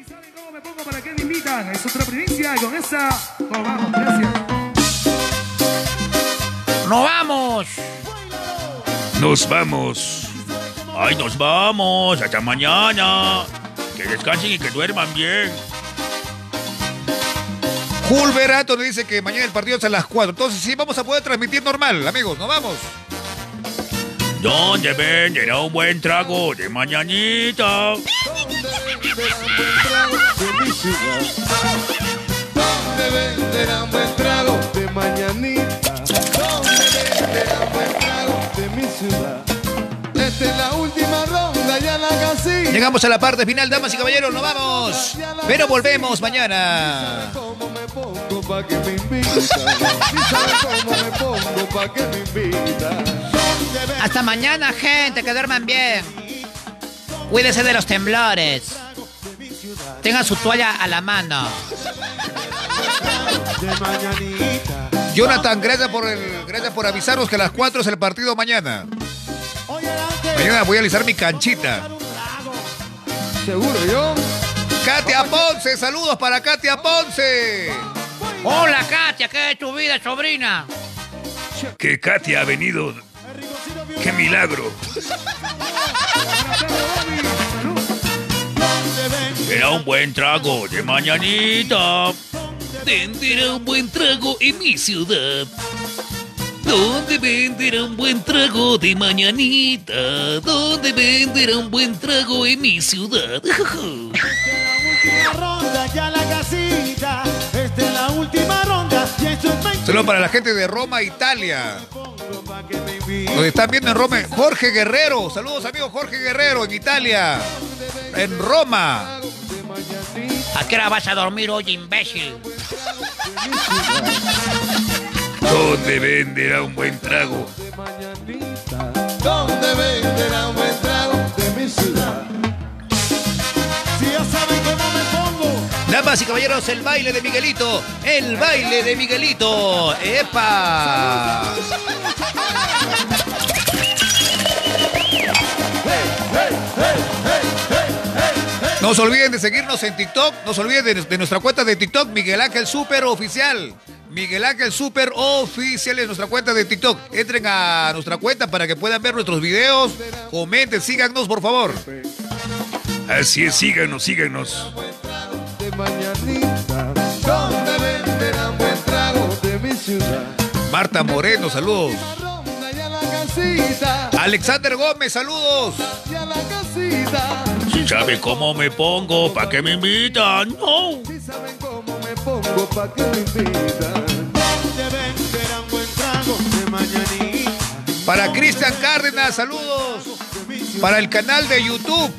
¿Para qué me invitan? Es otra provincia y con esa nos vamos. Gracias. ¡Nos vamos! Nos vamos. Ay, nos vamos. Hasta mañana. Que descansen y que duerman bien. Julverato nos dice que mañana el partido es a las 4. Entonces sí vamos a poder transmitir normal, amigos. Nos vamos. ¿Dónde venderá un buen trago de mañanita? ¿Dónde venderán buen trago de mañanita? ¿Dónde venderán buen trago de mi ciudad? Esta es la última ronda, ya la casilla. Llegamos a la parte final, damas y caballeros. Nos vamos. Pero volvemos mañana. ¿Cómo me pongo pa' que me invitan? ¿Y sabe cómo me pongo pa' que me invitan? Hasta mañana, gente, que duerman bien. Cuídese de los temblores. Tengan su toalla a la mano. Jonathan, gracias por, el, gracias por avisarnos que a las 4 es el partido mañana. Mañana voy a alisar mi canchita. ¿Seguro yo? Katia Ponce, saludos para Katia Ponce. Hola, Katia, ¿qué es tu vida, sobrina? Que Katia ha venido. ¡Qué milagro! Era un buen trago de mañanita. Venderá un buen trago en mi ciudad. ¿Dónde venderá un buen trago de mañanita? ¿Dónde venderá un buen trago en mi ciudad? Última ronda, ya la casita. Esta es la última ronda. Y eso es veinte. Saludos para la gente de Roma, Italia. Nos están viendo en Roma. Jorge Guerrero. Saludos, amigo Jorge Guerrero, en Italia. En Roma. ¿A qué hora vas a dormir hoy, imbécil? ¿Dónde venderá un buen trago? ¿Dónde venderán un Damas y caballeros, el baile de Miguelito. El baile de Miguelito. ¡Epa! No se olviden de seguirnos en TikTok. No se olviden de, de nuestra cuenta de TikTok, Miguel Ángel Super Oficial. Miguel Ángel Super Oficial es nuestra cuenta de TikTok. Entren a nuestra cuenta para que puedan ver nuestros videos. Comenten, síganos, por favor. Así es, síganos, síganos. Mañanita. ¿Dónde venderán buen trago de mi ciudad? Marta Moreno, saludos. Alexander Gómez, saludos. Ya la casita. Si sabe cómo me pongo, ¿para qué me invitan? No. Si saben cómo me pongo pa' que me invitan. ¿Dónde venderán buen trago de mañanita? Para Cristian Cárdenas, saludos. Para el canal de YouTube.